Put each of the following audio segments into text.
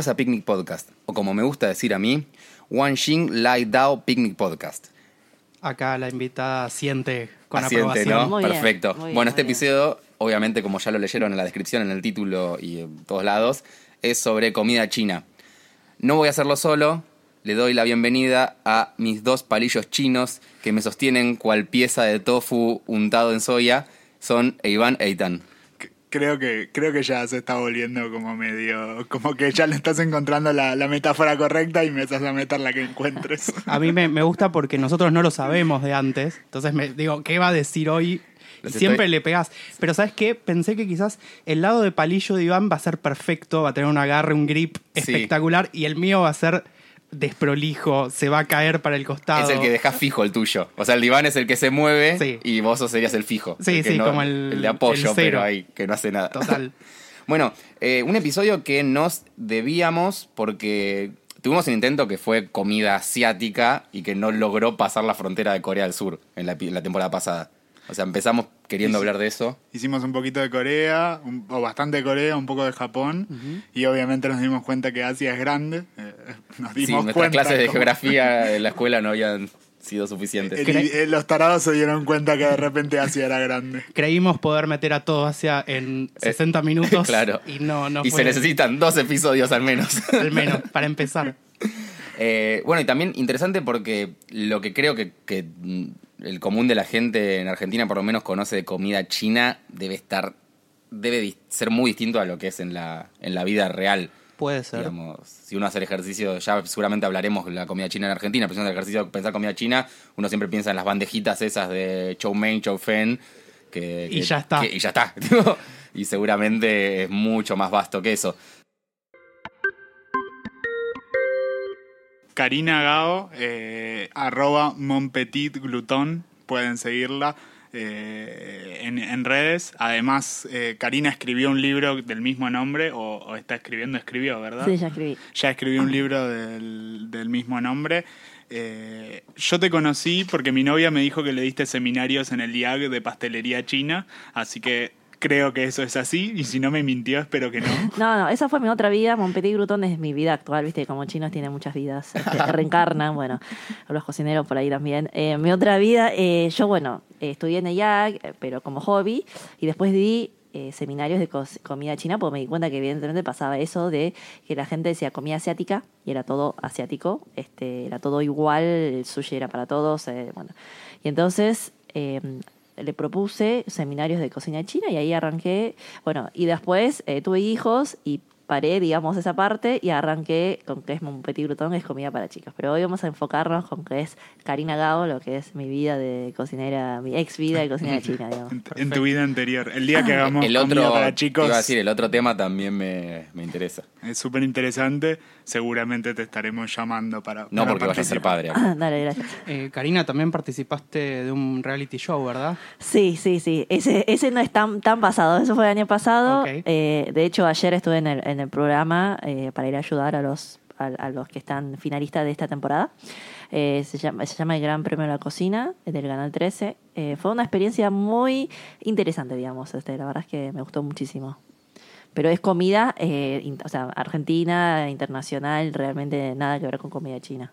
Bienvenidos a Picnic Podcast, o como me gusta decir a mí, One Xing Lai Dao Picnic Podcast. Acá la invitada siente con Asiente, aprobación. ¿no? Muy bien, Perfecto. bien, bueno, este bien. episodio, obviamente, como ya lo leyeron en la descripción, en el título y en todos lados, es sobre comida china. No voy a hacerlo solo, le doy la bienvenida a mis dos palillos chinos que me sostienen cual pieza de tofu untado en soya. Son Iván e Eitan. Creo que, creo que ya se está volviendo como medio, como que ya le estás encontrando la, la metáfora correcta y me estás a meter la que encuentres. A mí me, me gusta porque nosotros no lo sabemos de antes. Entonces me digo, ¿qué va a decir hoy? Y siempre estoy- le pegás. Pero ¿sabes qué? Pensé que quizás el lado de palillo de Iván va a ser perfecto, va a tener un agarre, un grip Sí. espectacular. Y el mío va a ser desprolijo, se va a caer para el costado. Es el que deja fijo el tuyo. O sea, el diván es el que se mueve Sí. y vos serías el fijo. Sí, el sí, como el- de apoyo, el pero ahí, que no hace nada. Total. Bueno, eh, un episodio que nos debíamos porque tuvimos un intento que fue comida asiática y que no logró pasar la frontera de Corea del Sur en la, pi- en la temporada pasada. O sea, empezamos queriendo Sí, sí. hablar de eso. Hicimos un poquito de Corea, un- o bastante de Corea, un poco de Japón, y obviamente nos dimos cuenta que Asia es grande. eh, nos Sí, dimos nuestras cuenta. clases de como- geografía en la escuela no habían sido suficientes. el- eh, los tarados se dieron cuenta que de repente Asia era grande. Creímos poder meter a todo hacia en 60 minutos. Eh, claro. Y no, no y fue se necesitan dos episodios al menos. al menos, para empezar. Eh, bueno, y también interesante porque lo que creo que, que, mm, el común de la gente en Argentina por lo menos conoce de comida china debe estar, debe ser muy distinto a lo que es en la, en la vida real. Puede ser. Digamos, si uno hace el ejercicio, ya seguramente hablaremos de la comida china en Argentina, pero si uno hace el ejercicio de pensar comida china, uno siempre piensa en las bandejitas esas de chow mein, chow fen, que, Y que- ya está. que- y ya está. y seguramente es mucho más vasto que eso. Karina Gao, eh, arroba monpetitglutón, pueden seguirla eh, en, en redes. Además, eh, Karina escribió un libro del mismo nombre, o, o está escribiendo, escribió, ¿verdad? Sí, ya escribí. Ya escribió un libro del, del mismo nombre. Eh, yo te conocí porque mi novia me dijo que le diste seminarios en el IAG de pastelería china, así que creo que eso es así, y si no me mintió, espero que no. No, no, esa fue mi otra vida. Montpetit Gruton es mi vida actual, viste, como chinos tienen muchas vidas, este, reencarnan, bueno, los cocineros por ahí también. Eh, mi otra vida, eh, yo, bueno, eh, estudié en EIAC, eh, pero como hobby, y después di eh, seminarios de co- comida china, porque me di cuenta que evidentemente pasaba eso de que la gente decía comida asiática, y era todo asiático, este, era todo igual, el sushi era para todos, eh, bueno. Y entonces... eh, le propuse seminarios de cocina china y ahí arranqué, bueno, y después eh, tuve hijos y paré, digamos, esa parte y arranqué con que es un petit gruton, es comida para chicos. Pero hoy vamos a enfocarnos con que es Karina Gao, lo que es mi vida de cocinera, mi ex vida de cocinera china, digamos. En, en tu vida anterior. El día que hagamos el comida otro, para chicos iba a decir, el otro tema también me, me interesa. es súper interesante. Seguramente te estaremos llamando para. No para porque vaya a ser participar. padre. Dale, gracias. Eh, Karina, también participaste de un reality show, ¿verdad? Sí, sí, sí. Ese, ese no es tan, tan pasado. Eso fue el año pasado. Eh, de hecho, ayer estuve en el, en el programa eh, para ir a ayudar a los, a, a los que están finalistas de esta temporada. Eh, se, llama, se llama el Gran Premio de la Cocina eh, del Canal 13. Eh, fue una experiencia muy interesante, digamos. Este, la verdad es que me gustó muchísimo. Pero es comida, eh, in- o sea, argentina, internacional, realmente nada que ver con comida china.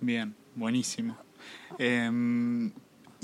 Bien, buenísimo.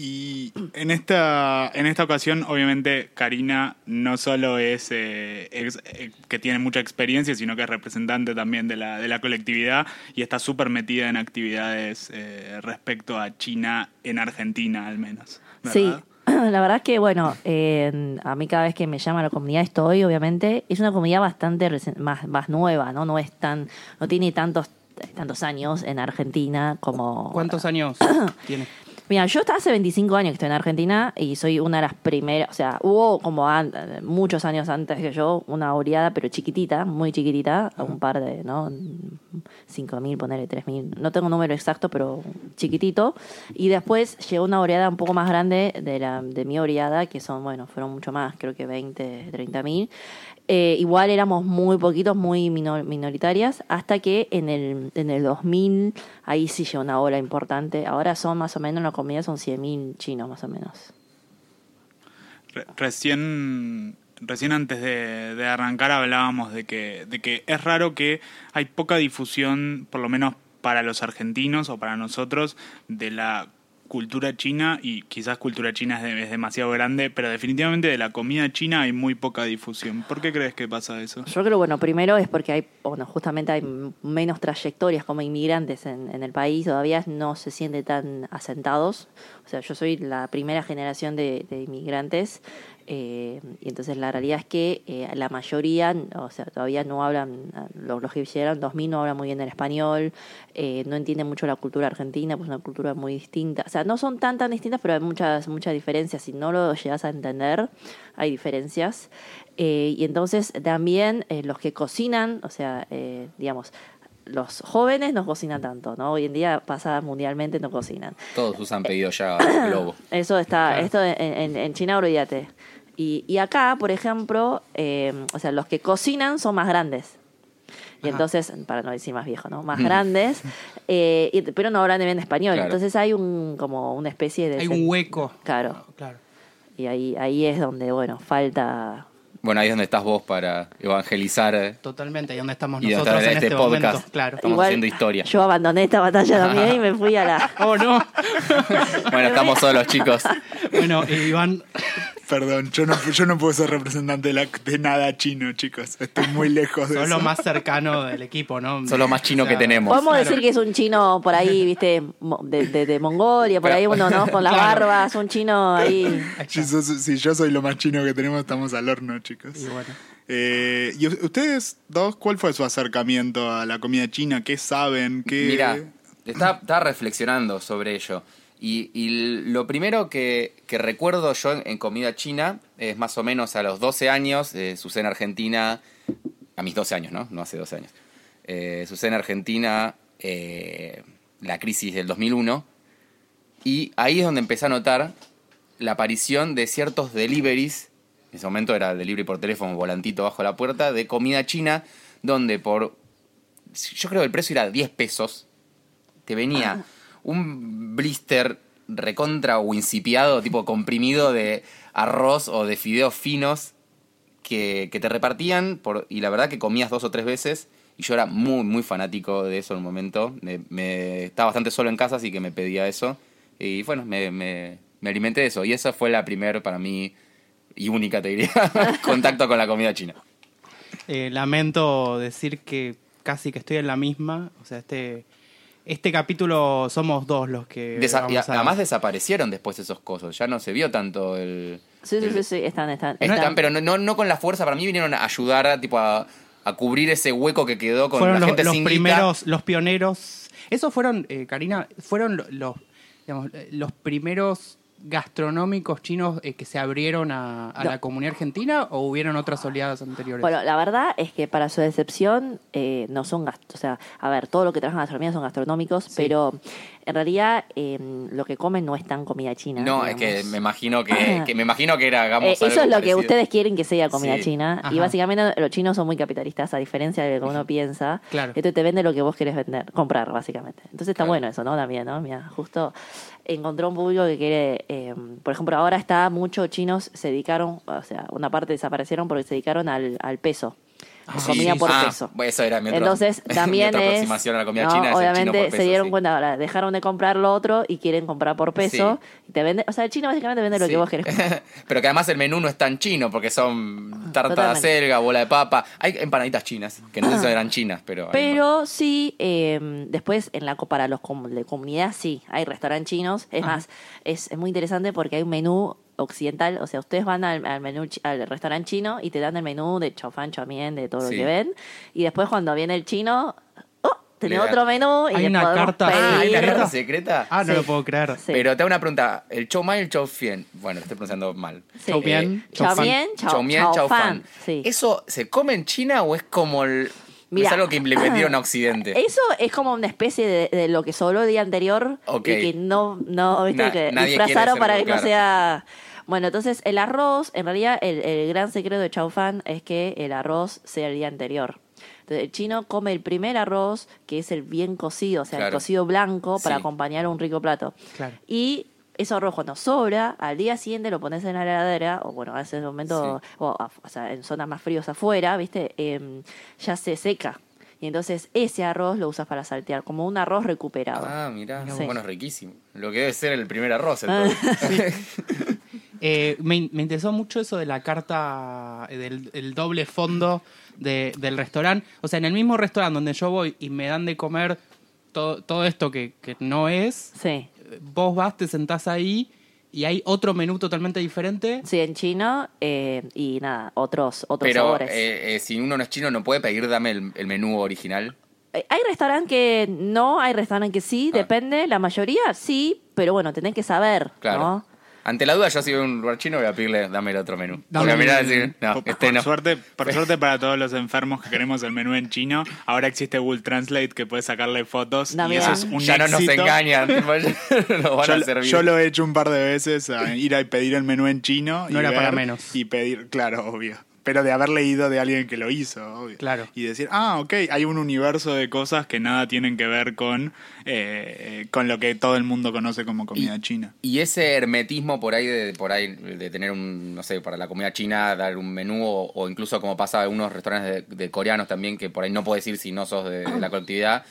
Y en esta, en esta ocasión, obviamente, Karina no solo es, eh, ex- eh, que tiene mucha experiencia, sino que es representante también de la, de la colectividad y está súper metida en actividades eh, respecto a China en Argentina, al menos. Sí, la verdad es que, bueno, eh, a mí cada vez que me llama la comunidad estoy, obviamente, es una comunidad bastante más, más nueva, ¿no? No es tan, no tiene tantos tantos años en Argentina como... ¿Cuántos años tiene? Mira, yo hasta hace 25 años que estoy en Argentina y soy una de las primeras, o sea, hubo como an- muchos años antes que yo una oreada, pero chiquitita, muy chiquitita, un par de, ¿no? 5.000, ponerle 3.000, no tengo un número exacto, pero chiquitito. Y después llegó una oreada un poco más grande de, la, de mi oreada, que son, bueno, fueron mucho más, creo que 20, 30.000. Eh, igual éramos muy poquitos, muy minor- minoritarias, hasta que en el, en el 2000 ahí sí llegó una ola importante. Ahora son más o menos, en la comunidad son 100.000 chinos más o menos. Re- recién, recién antes de, de arrancar hablábamos de que, de que es raro que hay poca difusión, por lo menos para los argentinos o para nosotros, de la cultura china y quizás cultura china es, de- es demasiado grande, pero definitivamente de la comida china hay muy poca difusión. ¿Por qué crees que pasa eso? Yo creo, bueno, primero es porque hay, bueno, justamente hay menos trayectorias como inmigrantes en, en el país, todavía no se sienten tan asentados. O sea, yo soy la primera generación de, inmigrantes eh, y entonces la realidad es que eh, la mayoría, o sea, todavía no hablan, los, que llegaron en 2000 no hablan muy bien el español, eh, no entienden mucho la cultura argentina, pues es una cultura muy distinta. O sea, no son tan tan distintas, pero hay muchas, muchas diferencias. Si no lo llegas a entender, hay diferencias. Y entonces también los que cocinan, o sea, digamos, los jóvenes no cocinan tanto, ¿no? Hoy en día pasa mundialmente, no cocinan. Todos usan pedido ya Globo. Eso está, Claro. esto en, en- en China, olvídate. Y, y acá, por ejemplo, eh, o sea, los que cocinan son más grandes. Y Ajá. entonces, para no decir más viejos, ¿no? Más Mm. grandes, eh, y- pero no hablan bien español. Claro. Entonces hay un como una especie de... Hay un hueco. Claro. Claro. Y ahí, ahí es donde, bueno, falta... Bueno, ahí es donde estás vos para evangelizar eh, Totalmente, y donde estamos y donde nosotros está en este, este podcast. momento. Claro. Estamos haciendo historia. Yo abandoné esta batalla también y me fui a la... Oh, no. Bueno, estamos solos, chicos. bueno, eh, Iván, Perdón, yo no, yo no puedo ser representante de, la- de nada chino, chicos. Estoy muy lejos de sos eso. lo más cercano del equipo, ¿no? Sos lo más chino O sea, que tenemos. Podemos Claro. decir que es un chino por ahí, viste, mo- de, de- de Mongolia, por ahí uno, ¿no? Con las Claro. barbas, un chino ahí. Si, está. sos- si yo soy lo más chino que tenemos, estamos al horno, chicos. Y bueno. Eh, ¿Y ustedes dos, cuál fue su acercamiento a la comida china? ¿Qué saben? ¿Qué... Mira, estaba, estaba reflexionando sobre ello. Y, lo primero que, recuerdo yo en, comida china es más o menos a los 12 años, eh, sucede en Argentina, a mis 12 años, ¿no? No hace 12 años. Eh, sucede en Argentina eh, la crisis del 2001 y ahí es donde empecé a notar la aparición de ciertos deliveries, en ese momento era delivery por teléfono, volantito bajo la puerta, de comida china, donde por, yo creo que el precio era 10 pesos, te venía un blister recontra o incipiado, tipo comprimido de arroz o de fideos finos que, que te repartían y la verdad que comías dos o tres veces y yo era muy, muy fanático de eso en un momento. Me, estaba bastante solo en casa, así que me pedía eso. Y bueno, me, me, me alimenté de eso. Y esa fue la primera para mí, y única te diría, contacto con la comida china. Eh, lamento decir que casi que estoy en la misma. O sea, este, este capítulo somos dos los que. Desa- y a- además desaparecieron después esos cosos. Ya no se vio tanto el... Sí, sí, el- sí, sí, están, están. Están, están. pero no, no, no con la fuerza. Para mí vinieron a ayudar a, tipo, a, a cubrir ese hueco que quedó con fueron la los, gente los sin guita. primeros, los pioneros. Esos fueron, eh, Karina, fueron lo- los, digamos, eh, los primeros gastronómicos chinos eh, que se abrieron a, a No. la comunidad argentina o hubieron otras oleadas anteriores. Bueno, la verdad es que para su decepción eh, no son gastos. O sea, a ver, todo lo que trabajan en gastronomía son gastronómicos, pero en realidad eh, lo que comen no es tan comida china. No, es que me imagino que, que me imagino que era, hagamos Eh, eso algo es lo que ustedes quieren que sea comida Sí. china. Y básicamente los chinos son muy capitalistas, a diferencia de lo que uno piensa. Claro. Esto te vende lo que vos querés vender, comprar, básicamente. Entonces está Claro. bueno eso, ¿no? También, ¿no? Mira, justo encontró un público que quiere, eh, por ejemplo, ahora está muchos chinos se dedicaron, o sea, una parte desaparecieron porque se dedicaron al, al peso. Ah, Sí, comida por ah, peso. bueno, Eso era mi otro- Entonces mi también otra es, aproximación a la comida ¿no? china. es el chino obviamente se dieron sí. cuenta ahora, dejaron de comprar lo otro y quieren comprar por peso. Y te vende, o sea, el chino básicamente vende lo que vos querés. Pero que además el menú no es tan chino porque son tarta de Totalmente. Ah. acelga, bola de papa. Hay empanaditas chinas, que no sé si eran chinas, pero... Pero sí, eh, después en la co- para los com- de comunidad sí, hay restaurantes chinos. Es más, es, es muy interesante porque hay un menú occidental, o sea, ustedes van al, al menú al restaurante chino y te dan el menú de chow fan, chow mien, de todo Sí. lo que ven, y después cuando viene el chino, oh, da- otro menú y Hay le una carta- pedir. Ah, ¿hay una ¿Secreta? carta secreta? ah, no sí. lo puedo creer. Sí. Pero te hago una pregunta. ¿El chow mein y el chow fien? Bueno, lo estoy pronunciando mal. Sí. Chow bien, fan, fan. sí. ¿Eso se come en China o es como el... Es algo que implementaron a Occidente? Eso es como una especie de, de lo que sobró el día anterior Ok. y que no, no viste, Na- que nadie disfrazaron para que no sea. Bueno, entonces el arroz, en realidad el, el gran secreto de Chao Fan es que el arroz sea el día anterior. Entonces el chino come el primer arroz, que es el bien cocido, o sea, el cocido blanco, para Sí. acompañar un rico plato. Claro. Y ese arroz cuando sobra, al día siguiente lo pones en la heladera, o bueno, a ese momento, o, o sea, en zonas más fríos afuera, ¿viste? Em, ya se seca. Y entonces ese arroz lo usas para saltear, como un arroz recuperado. Ah, mirá. Sí. Bueno, es riquísimo. Lo que debe ser el primer arroz. Entonces. Eh, me, me interesó mucho eso de la carta, eh, del el doble fondo de- del restaurante. O sea, en el mismo restaurante donde yo voy y me dan de comer todo, todo esto que, que no es, Sí. eh, vos vas, te sentás ahí y hay otro menú totalmente diferente. Sí, en chino y y nada, otros, otros Pero sabores. eh, eh, si uno no es chino, no puede pedir dame el, el menú original. Eh, Hay restaurantes que no, hay restaurantes que sí, Ah. depende. La mayoría sí, pero bueno, tenés que saber, Claro. ¿no? Ante la duda, yo si a un lugar chino voy a pedirle dame el otro menú. Dame Porque mirá, el- decir, no, por, este por no. suerte, por suerte para todos los enfermos que queremos el menú en chino, ahora existe Google Translate que puede sacarle fotos Dame y eso es un ya no nos engañan. nos van Yo, a servir. yo lo he hecho un par de veces a ir a pedir el menú en chino. para menos. Y pedir, claro, obvio. Pero de haber leído de alguien que lo hizo, obvio. Claro. Y decir, ah, ok, hay un universo de cosas que nada tienen que ver con, eh, con lo que todo el mundo conoce como comida china. Y ese hermetismo por ahí de por ahí de tener un, no sé, para la comida china, dar un menú o, o incluso como pasa en algunos restaurantes de, de coreanos también, que por ahí no puedes ir si no sos de, de la colectividad,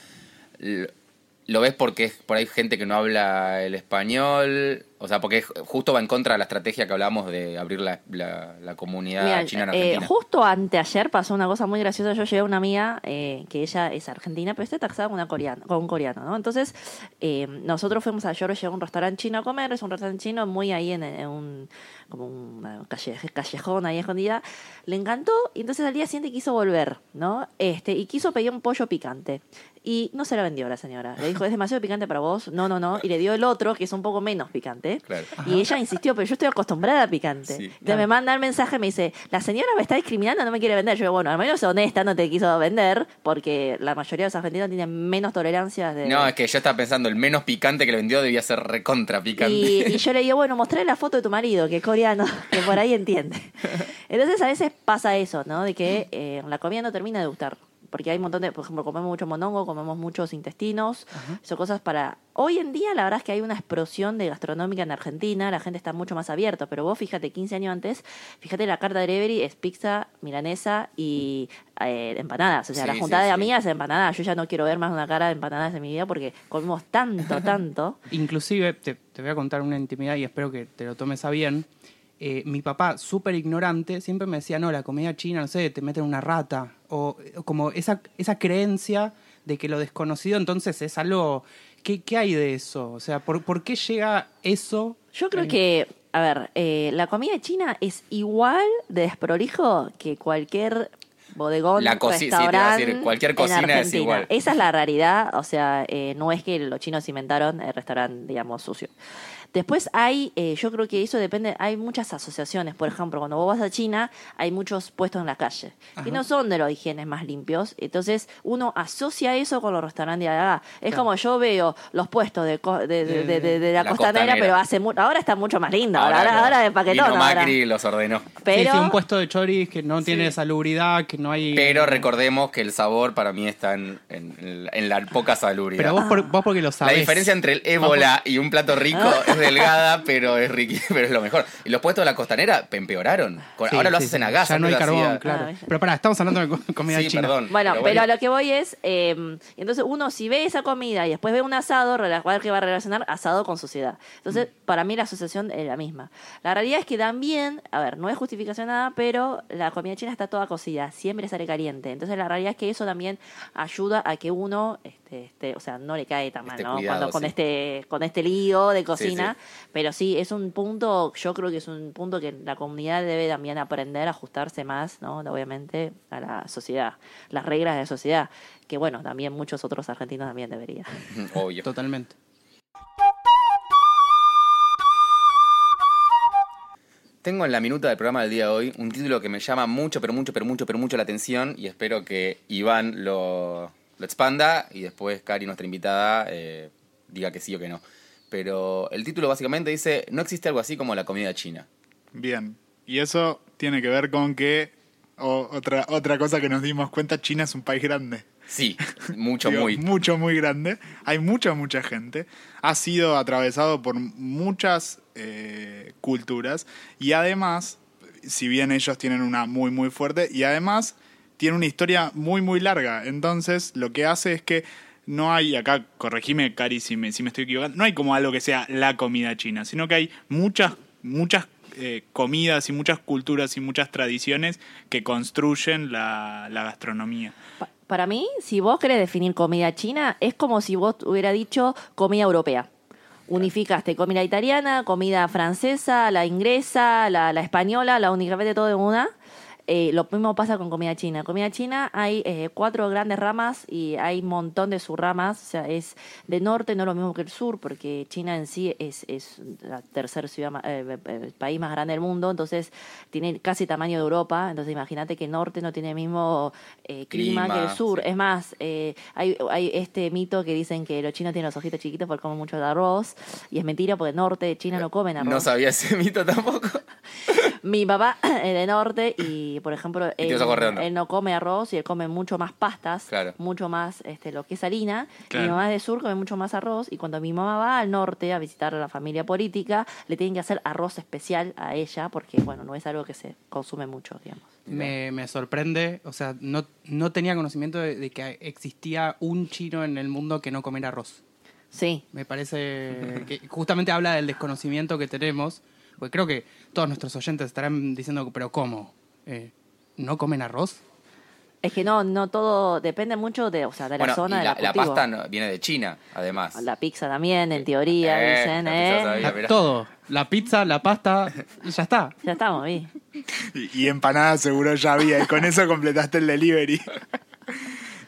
lo ves porque es por ahí gente que no habla el español, o sea, porque justo va en contra de la estrategia que hablamos de abrir la, la- la comunidad Mira, china en eh, Argentina. justo anteayer pasó una cosa muy graciosa. Yo llevé a una amiga eh, que ella es argentina, pero está taxada con, una coreana, con un coreano, ¿no? Entonces, eh, nosotros fuimos a llegó a un restaurante chino a comer, es un restaurante chino muy ahí en, en un como un calle- callejón ahí escondida. Le encantó y entonces al día siguiente quiso volver, ¿no? Este, y quiso pedir un pollo picante. Y no se la vendió la señora. Le dijo, es demasiado picante para vos. No, no, no. Y le dio el otro, que es un poco menos picante. Claro. Y ella insistió, pero yo estoy acostumbrada a picante. Sí. Entonces me manda el mensaje, me dice, la señora me está discriminando, no me quiere vender. Yo digo, bueno, al menos es honesta, no te quiso vender, porque la mayoría de los argentinos tienen menos tolerancia de... No, es que yo estaba pensando, el menos picante que le vendió debía ser recontra picante. Y, y yo le digo, bueno, mostré la foto de tu marido, que es coreano, que por ahí entiende. Entonces a veces pasa eso, ¿no? De que eh, la comida no termina de gustar. Porque hay un montón de, por ejemplo, comemos mucho monongo, comemos muchos intestinos, son cosas para... Hoy en día la verdad es que hay una explosión de gastronómica en Argentina, la gente está mucho más abierta, pero vos fíjate, 15 años antes, fíjate la carta de delivery es pizza, milanesa y eh, empanadas. O sea, Sí, la juntada sí, de amigas es empanadas. Yo ya no quiero ver más una cara de empanadas en mi vida porque comemos tanto, tanto. Inclusive, te, te voy a contar una intimidad y espero que te lo tomes a bien. Eh, mi papá, súper ignorante, siempre me decía, no, la comida china, no sé, te meten una rata. O, o como esa, esa creencia de que lo desconocido entonces es algo... ¿Qué, qué hay de eso? O sea, ¿por, por qué llega eso? Yo creo que, a ver, eh, la comida china es igual de desprolijo que cualquier bodegón, La coci- sí, te iba a restaurante decir, cualquier en cocina es Argentina. igual. Esa es la raridad, o sea, eh, no es que los chinos inventaron el restaurante, digamos, sucio. Después hay, eh, yo creo que eso depende, hay muchas asociaciones. Por ejemplo, cuando vos vas a China, hay muchos puestos en la calle que no son de los higienes más limpios. Entonces, uno asocia eso con los restaurantes de acá. Es como yo veo los puestos de, co- de, de- de- de- de la, La costanera, costanera. pero hace mu- ahora está mucho más lindo. Ahora, ahora, no. ahora de paquetón. Vino. Macri los ordenó. Pero, sí, un puesto de choris que no tiene salubridad, que no hay... Pero recordemos que el sabor para mí está en, en- en la poca salubridad. Pero vos, por- vos porque lo la sabés. diferencia entre el ébola y un plato rico es delgada, pero es riqui, pero es lo mejor. Y los puestos de la costanera empeoraron. Con- Sí, Ahora lo sí, haces en sí. agas. Ya no hay carbón, hacía- claro. Ah, pero pará, estamos hablando de co- comida Sí, china. perdón. Bueno, pero a lo que voy es, eh, entonces uno si ve esa comida y después ve un asado, a que va a relacionar asado con sociedad. Entonces, Mm. para mí la asociación es la misma. La realidad es que también, a ver, no es justificación nada, pero la comida china está toda cocida, siempre sale caliente. Entonces, la realidad es que eso también ayuda a que uno, este, este, o sea, no le cae tan mal, ¿no? cuidado, Cuando con este, con este lío de cocina. Pero sí, es un punto, yo creo que es un punto que la comunidad debe también aprender a ajustarse más, ¿no? Obviamente, a la sociedad, las reglas de la sociedad, que bueno, también muchos otros argentinos también deberían. Obvio. Totalmente. Tengo en la minuta del programa del día de hoy un título que me llama mucho, pero mucho, pero mucho, pero mucho la atención y espero que Iván lo, lo expanda y después Cari, nuestra invitada, eh, diga que sí o que no. Pero el título básicamente dice, no existe algo así como la comida china. Bien. Y eso tiene que ver con que, o otra, otra cosa que nos dimos cuenta, China es un país grande. Sí, mucho, Digo, muy. Mucho, muy grande. Hay mucha, mucha gente. Ha sido atravesado por muchas eh, culturas. Y además, si bien ellos tienen una muy, muy fuerte, y además tiene una historia muy, muy larga. Entonces, lo que hace es que no hay, acá corregime, Cari, si me, si me estoy equivocando, no hay como algo que sea la comida china, sino que hay muchas, muchas eh, comidas y muchas culturas y muchas tradiciones que construyen la, la gastronomía. Pa- Para mí, si vos querés definir comida china, es como si vos hubiera dicho comida europea. Unificaste comida italiana, comida francesa, la inglesa, la, la española, la únicamente todo en una. Eh, lo mismo pasa con comida china. Comida china hay eh, cuatro grandes ramas y hay un montón de subramas. O sea, es de norte, no lo mismo que el sur, porque China en sí es, es la tercer ciudad, eh, eh, el país más grande del mundo, entonces tiene casi tamaño de Europa. Entonces imagínate que el norte no tiene el mismo eh, clima, Clima, que el sur. sí. Es más, eh, hay, hay este mito que dicen que los chinos tienen los ojitos chiquitos porque comen mucho de arroz. Y es mentira porque el norte de China no comen arroz. No sabía ese mito tampoco. Mi papá es de norte y, por ejemplo, él, ¿no? él no come arroz y él come mucho más pastas, Claro. mucho más este, lo que es harina. Y Claro. mi mamá es de sur, come mucho más arroz. Y cuando mi mamá va al norte a visitar a la familia política, le tienen que hacer arroz especial a ella porque, bueno, no es algo que se consume mucho, digamos. Me, me sorprende, o sea, no, no tenía conocimiento de, de que existía un chino en el mundo que no comiera arroz. Sí, Me parece que justamente habla del desconocimiento que tenemos, porque creo que todos nuestros oyentes estarán diciendo, pero ¿cómo? Eh, ¿No comen arroz? es que no, no todo, depende mucho de, o sea, de la Bueno, zona y de la, pasta no- viene de China, además. La pizza también, en teoría, Eh, dicen, la pizza ¿eh? sabía. La- todo. La pizza, la pasta, ya está. Ya estamos, vi. Y, y empanadas seguro ya había, y con eso completaste el delivery.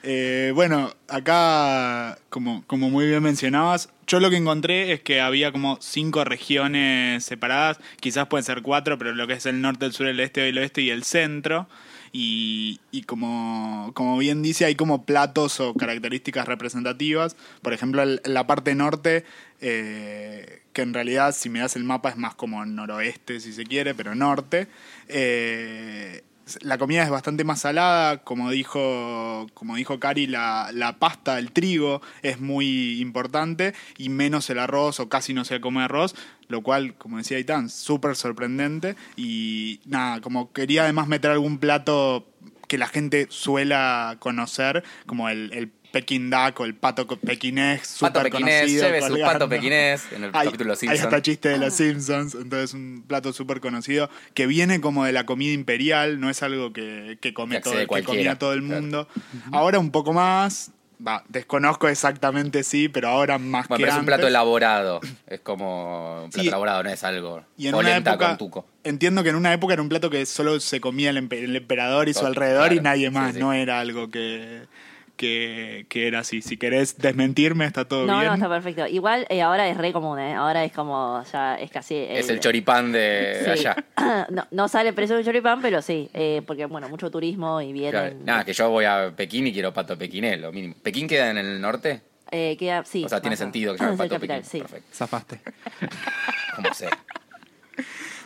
Eh, bueno, acá, como, como muy bien mencionabas, yo lo que encontré es que había como cinco regiones separadas, quizás pueden ser cuatro, pero lo que es el norte, el sur, el este, el oeste y el centro. Y, como, como bien dice, hay como platos o características representativas. Por ejemplo, la parte norte, eh, que en realidad si me das el mapa es más como noroeste si se quiere, pero norte. Eh, la comida es bastante más salada, como dijo, como dijo Cari, la, pasta, el trigo es muy importante y menos el arroz o casi no se come arroz, lo cual, como decía Itán, súper sorprendente y nada, como quería además meter algún plato que la gente suela conocer, como el, el Peking Duck o el pato pequinés, Pato súper pequinés, conocido. lleve su pato pequinés en el Hay, capítulo de los hay Simpsons. hasta chiste de los Simpsons, entonces un plato súper conocido que viene como de la comida imperial, no es algo que, que come Que todo, comía todo el claro. mundo. Ahora un poco más, va, desconozco exactamente sí, pero ahora más Bueno, que pero es un plato antes. elaborado. Es como un plato Sí. elaborado, no es algo. Y en una polenta época, con tuco. entiendo que en una época era un plato que solo se comía el, empe- el emperador y su alrededor y nadie Sí, más, sí. no era algo que, que, que era así. Si querés desmentirme, está todo No, bien. no, está perfecto. Igual eh, ahora es re común, ¿eh? Ahora es como, ya es casi... Es el choripán de Sí. allá. no, no sale el precio del choripán, pero sí, eh, porque bueno, mucho turismo y Claro. vienen... Nada, que yo voy a Pekín y quiero pato pequinés, lo mínimo. ¿Pekín queda en el norte? Eh, queda, sí, o sea, tiene sentido que llame pato capital, Pekín. sí. Perfecto. Zafaste. Como sea.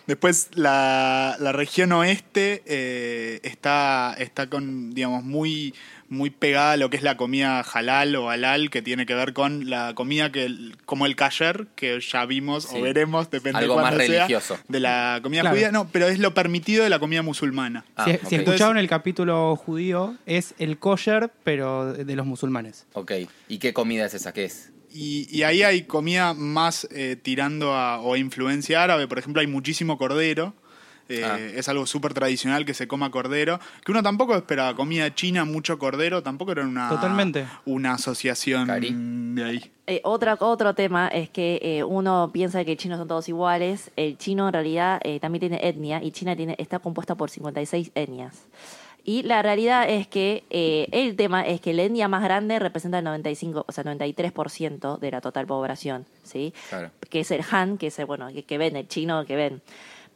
Después la, la región oeste eh, está, está con, digamos, muy, muy pegada a lo que es la comida halal o halal, que tiene que ver con la comida que como el kasher, que ya vimos Sí. o veremos, depende Algo de más cuándo sea, religioso. de la comida Claro. judía. No, pero es lo permitido de la comida musulmana. Ah, si, ok. si escucharon el capítulo judío, es el kosher, pero de de los musulmanes. Ok. ¿Y qué comida es esa? ¿Qué es? Y, y ahí hay comida más eh, tirando a o influencia árabe. Por ejemplo, hay muchísimo cordero. Eh, Ah. Es algo súper tradicional que se coma cordero. Que uno tampoco esperaba. Comida china, mucho cordero. Tampoco era una, Totalmente. una asociación Cari. de ahí. Eh, otra, otro tema es que eh, uno piensa que chinos son todos iguales. El chino en realidad eh, también tiene etnia y China tiene, está compuesta por 56 etnias. Y la realidad es que eh, el tema es que la etnia más grande representa el 95, o sea, 93% de la total población, ¿sí? Claro. Que es el Han, que es el, bueno, que, que ven, el chino que ven.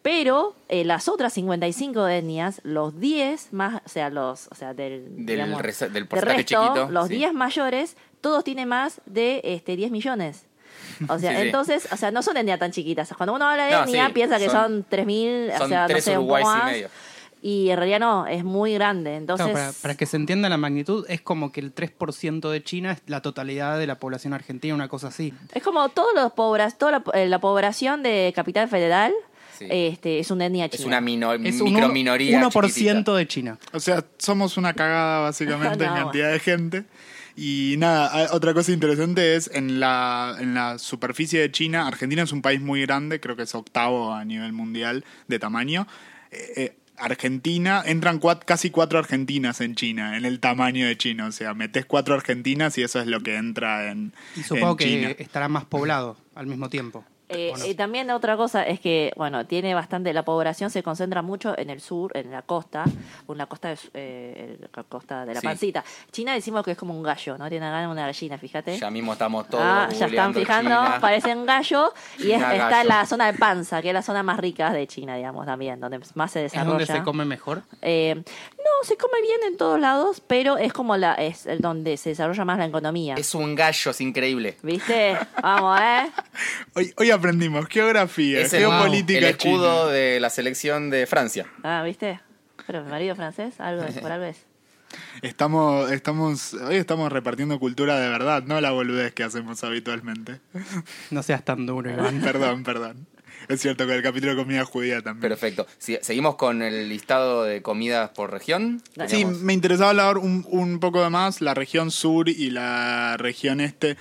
Pero eh, las otras 55 etnias, los 10 más, o sea, los, o sea, del, Del digamos, del porcentaje resto, chiquito, los sí. 10 mayores, todos tienen más de este, 10 millones. O sea, Sí, sí. entonces, o sea, no son etnias tan chiquitas. Cuando uno habla de No, etnia, sí, piensa que son- son 3.000, o sea, no sé, un poco Uruguays y medio. Y en realidad no, es muy grande. Entonces, Claro, para, para que se entienda la magnitud, es como que el 3% de China es la totalidad de la población argentina, una cosa así. es como todos los pobres, toda la, eh, la población de Capital Federal Sí. este, es una etnia Es china. una mino- Es un microminoría. 1% de China. O sea, somos una cagada básicamente en cantidad de gente. Y nada, a- otra cosa interesante es en la, en la superficie de China, Argentina es un país muy grande, creo que es octavo a nivel mundial de tamaño. Eh, eh, Argentina, entran cuat- casi cuatro argentinas en China, en el tamaño de China. O sea, metes cuatro argentinas y eso es lo que entra en, Y supongo en que China. estará más poblado al mismo tiempo. Eh, y también otra cosa es que, bueno, tiene bastante, la población se concentra mucho en el sur, en la costa, una costa de, eh, la costa de la Sí. pancita. China decimos que es como un gallo, ¿no? Tiene ganas una gallina, fíjate. Ya mismo estamos todos. ah, ya están fijando, China. parecen gallo y es- está en la zona de panza, que es la zona más rica de China, digamos, también, donde más se ¿Es desarrolla. donde se come mejor? Eh, no, se come bien en todos lados, pero es como la es el donde se desarrolla más la economía. Es un gallo, es increíble. ¿Viste? Vamos, ¿eh? Hoy, hoy aprendimos geografía, Es el, geopolítica el escudo china. de la selección de Francia. Ah, ¿viste? Pero mi marido francés, algo es, por algo es. Estamos, estamos, hoy estamos repartiendo cultura de verdad, no la boludez que hacemos habitualmente. No seas tan duro, Iván. perdón, perdón. Es cierto que el capítulo de comida judía también. Perfecto. Si- seguimos con el listado de comidas por región. Dale. Sí, me interesaba hablar un, un poco de más. La región sur y la región este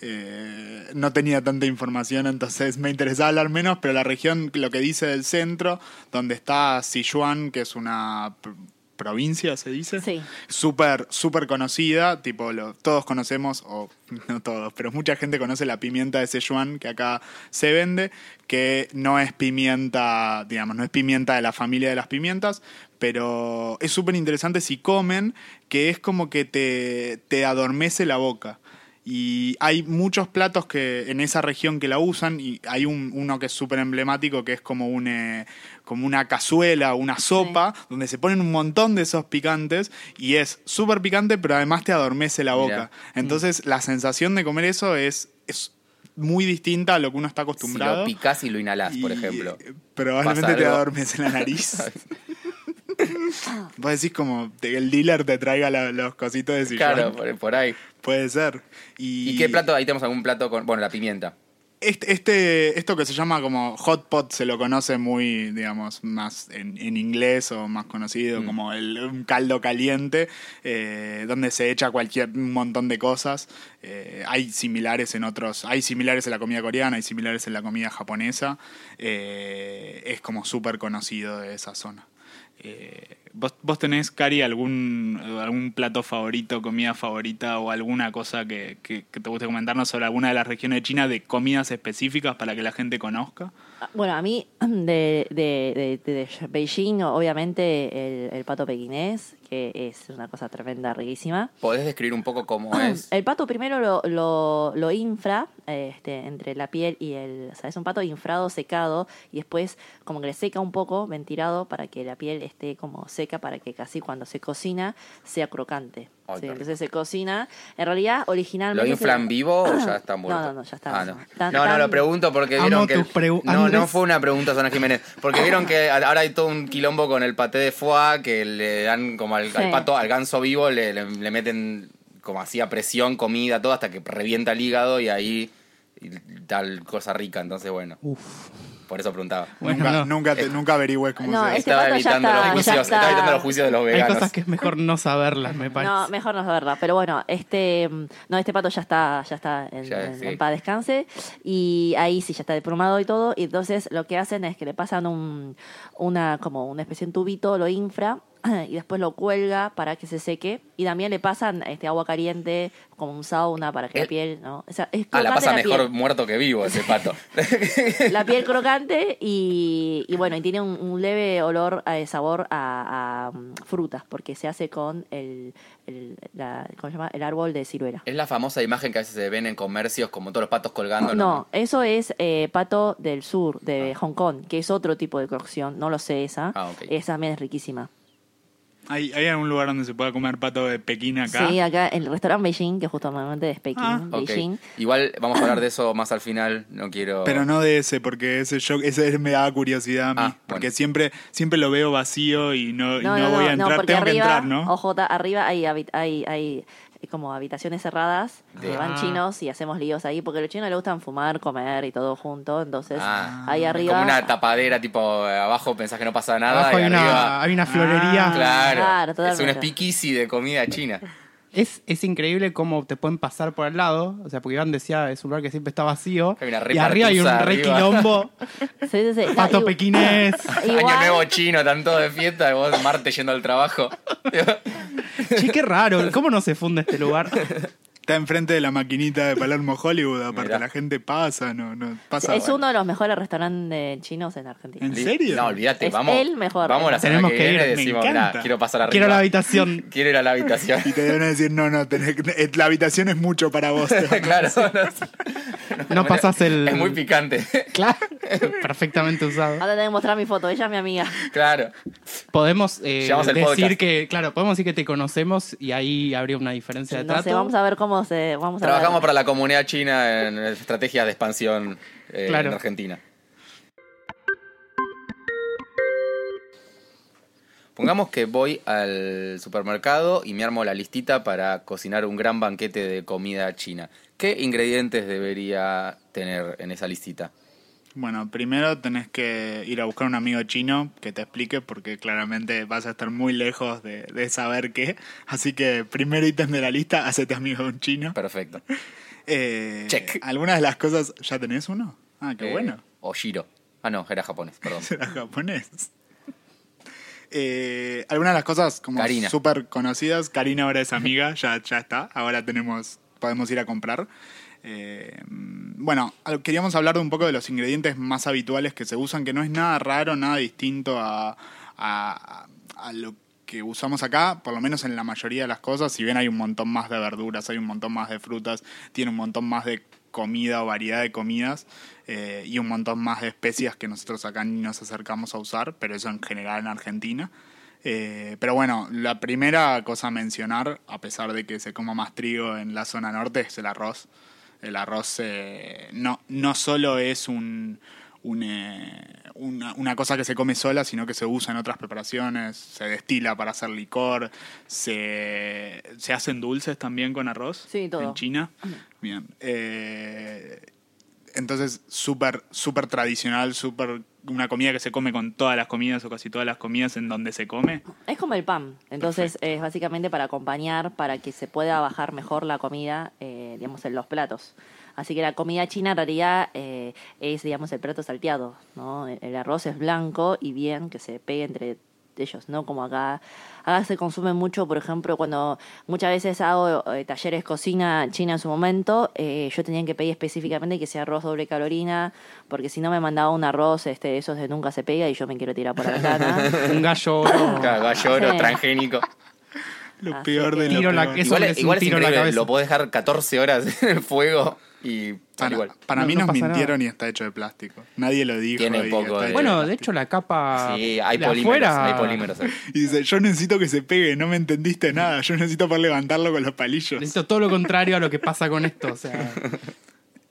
eh, no tenía tanta información, entonces me interesaba hablar menos, pero la región, lo que dice del centro, donde está Sichuan, que es una pr- provincia, se dice. Sí. Súper, súper conocida, tipo, lo, todos conocemos, o no todos, pero mucha gente conoce la pimienta de Sichuan que acá se vende, que no es pimienta, digamos, no es pimienta de la familia de las pimientas, pero es súper interesante si comen, que es como que te, te adormece la boca. Y hay muchos platos que en esa región que la usan y hay un, uno que es súper emblemático que es como, un, eh, como una cazuela, una sopa, donde se ponen un montón de esos picantes y es súper picante pero además te adormece la boca. Mirá. Entonces la sensación de comer eso es, es muy distinta a lo que uno está Si acostumbrado. lo picás y lo inhalás, por ejemplo. eh, Probablemente te adormece la nariz. Vos decís como que el dealer te traiga la- los cositos de sillón. Claro, por, por ahí. Puede ser. Y, ¿Y qué plato? Ahí tenemos algún plato con. Bueno, la pimienta. Este, este, esto que se llama como hot pot se lo conoce muy, digamos, más en, en inglés o más conocido Mm. como el, un caldo caliente, eh, donde se echa cualquier un montón de cosas. Eh, hay similares en otros, hay similares en la comida coreana, hay similares en la comida japonesa. Eh, es como súper conocido de esa zona. Eh, ¿vos, ¿Vos tenés, Cari, algún, algún plato favorito, comida favorita o alguna cosa que, que- que te guste comentarnos sobre alguna de las regiones de China de comidas específicas para que la gente conozca? Ah, Bueno, a mí de, de, de- de Beijing, obviamente, el, el pato pequinés, que es una cosa tremenda, riquísima. ¿Podés describir un poco cómo es? El pato primero lo, lo, lo infra este, entre la piel y el... O sea, es un pato infrado, secado, y después como que le seca un poco, ventilado, para que la piel esté como seca, para que casi cuando se cocina sea crocante. Sí, entonces se cocina. En realidad, originalmente... ¿Lo inflan se- vivo o ya está muerto? No, no, no, ya está. Ah, no. Tan- no, no, tan- lo pregunto porque Amo vieron que. pregu- no, no fue una pregunta, Zona Jiménez. Porque vieron que ahora hay todo un quilombo con el paté de foie que le dan como al, al Sí. pato, al ganso vivo, le, le- le meten como así a presión, comida, todo, hasta que revienta el hígado y ahí y tal cosa rica. Entonces, bueno, Uf. Por eso preguntaba. Bueno, nunca, no. nunca, te- nunca averigües cómo No, se este estaba pato ya evitando está, los juicios, estaba evitando los juicios de los Hay veganos. cosas que es mejor no saberlas, me parece. No, mejor no saberla. Pero bueno, este no, este pato ya está, ya está en, Ya, en- sí. en paz descanse. Y ahí sí ya está deplumado y todo. Y entonces lo que hacen es que le pasan un, una, como una especie de tubito, lo infra. Y después lo cuelga para que se seque. Y también le pasan este agua caliente, como un sauna para que la El- piel, ¿no? O sea, es Ah, la pasa mejor piel. muerto que vivo ese pato. La piel crocante y, y bueno, y tiene un, un leve olor, a sabor a, a, mm, frutas, porque se hace con el, el, la- ¿cómo se llama? el árbol de ciruela. es la famosa imagen que a veces se ven en comercios, como todos los patos colgando. No, eso es eh, pato del sur, de Hong Kong, que es otro tipo de cocción, no lo sé esa. Ah. Esa también es riquísima. ¿Hay, ¿Hay algún lugar donde se pueda comer pato de Pekín acá? Sí, acá el restaurante Beijing, que justamente es Pekín, Ah, Ok. Beijing. Igual vamos a hablar de eso más al final. No quiero. Pero no de ese, porque ese yo, ese me da curiosidad a mí. Ah, porque bueno. siempre, siempre lo veo vacío y no, y No, no no, voy no, a no, entrar. Tengo que arriba, entrar, ¿no? OJ, arriba hay, hay, hay como habitaciones cerradas De- que van Ah. chinos y hacemos líos ahí, porque a los chinos les gustan fumar, comer y todo junto, entonces Ah, ahí arriba... Como una tapadera, tipo abajo pensás que no pasa nada. Abajo y hay arriba. una, hay una florería. Ah, Claro, Claro, es un totalmente. speakeasy de comida china. Es, es increíble cómo te pueden pasar por al lado. O sea, porque Iván decía, es un lugar que siempre está vacío. Y arriba hay un re quilombo. Sí, sí, sí. Pato No, pequinés. Igual- Año nuevo chino, todos de fiesta, y vos Marte yendo al trabajo. Che, qué raro. ¿Cómo no se funde este lugar? Está enfrente de la maquinita de Palermo Hollywood, aparte Mirá. la gente pasa, no, no pasa. es bueno. uno de los mejores restaurantes chinos en Argentina. ¿En serio? No, olvídate, Es vamos. el mejor. Vamos la semana Tenemos que que viene ir. y Me decimos, mirá, quiero pasar arriba. Quiero la habitación. Quiero ir a la habitación. Y te a decir, no, no, tenés que- la habitación es mucho para vos. claro. No pasas el- Es muy picante. Claro. Perfectamente usado. Ahora te voy a mostrar mi foto, ella es mi amiga. claro. Podemos eh, decir podcast. que, claro, podemos decir que te conocemos y ahí habría una diferencia de No trato. sé, vamos a ver cómo Vamos a Trabajamos para la comunidad china en estrategias de expansión eh, Claro. en Argentina. Pongamos que voy al supermercado y me armo la listita para cocinar un gran banquete de comida china. ¿Qué ingredientes debería tener en esa listita? Bueno, primero tenés que ir a buscar un amigo chino que te explique porque claramente vas a estar muy lejos de, de saber qué. Así que primer ítem de la lista, hacete amigo de un chino. Perfecto. Eh, Check. Algunas de las cosas, ¿ya tenés uno? Ah, qué Eh, bueno. O Shiro. Ah, no, era japonés, perdón. Será japonés. Eh, algunas de las cosas como súper conocidas. Karina ahora es amiga, ya, ya está. Ahora tenemos, podemos ir a comprar. Eh, bueno, queríamos hablar de un poco de los ingredientes más habituales que se usan, que no es nada raro, nada distinto a lo que usamos acá, por lo menos en la mayoría de las cosas. Si bien hay un montón más de verduras, hay un montón más de frutas, tiene un montón más de comida o variedad de comidas eh, y un montón más de especias que nosotros acá ni nos acercamos a usar, pero eso en general en Argentina. Eh, pero bueno, la primera cosa a mencionar, a pesar de que se coma más trigo en la zona norte, es el arroz. El arroz eh, no, no solo es un, un, eh, una, una cosa que se come sola, sino que se usa en otras preparaciones, se destila para hacer licor, se, se hacen dulces también con arroz Sí, todo. en China. Bien. Eh, entonces, súper, súper tradicional, súper una comida que se come con todas las comidas o casi todas las comidas en donde se come. Es como el pan, entonces es básicamente para acompañar, para que se pueda bajar mejor la comida, eh, digamos, en los platos. Así que la comida china en realidad eh, es, digamos, el plato salteado, ¿no? El arroz es blanco y bien que se pegue entre ellos, ¿no? Como acá, acá se consume mucho, por ejemplo, cuando muchas veces hago eh, talleres cocina china en su momento, eh, yo tenía que pedir específicamente que sea arroz doble calorina, porque si no me mandaba un arroz, este, esos de nunca se pega y yo me quiero tirar por la ventana. Un gallo oro. Gallo oro, transgénico. Lo Así peor que- de lo Tiro la- peor. Eso Igual, es igual es tiro la cabeza. lo podés dejar 14 horas en el fuego y Para, igual. para No- mí no nos mintieron nada. y está hecho de plástico. Nadie lo dijo. Tiene y poco de- Bueno, de hecho la capa Sí, hay polímeros, afuera- hay polímeros. ahí. Y dice, yo necesito que se pegue, no me entendiste nada. Yo necesito poder levantarlo con los palillos. Necesito todo lo contrario a lo que pasa con esto. O sea,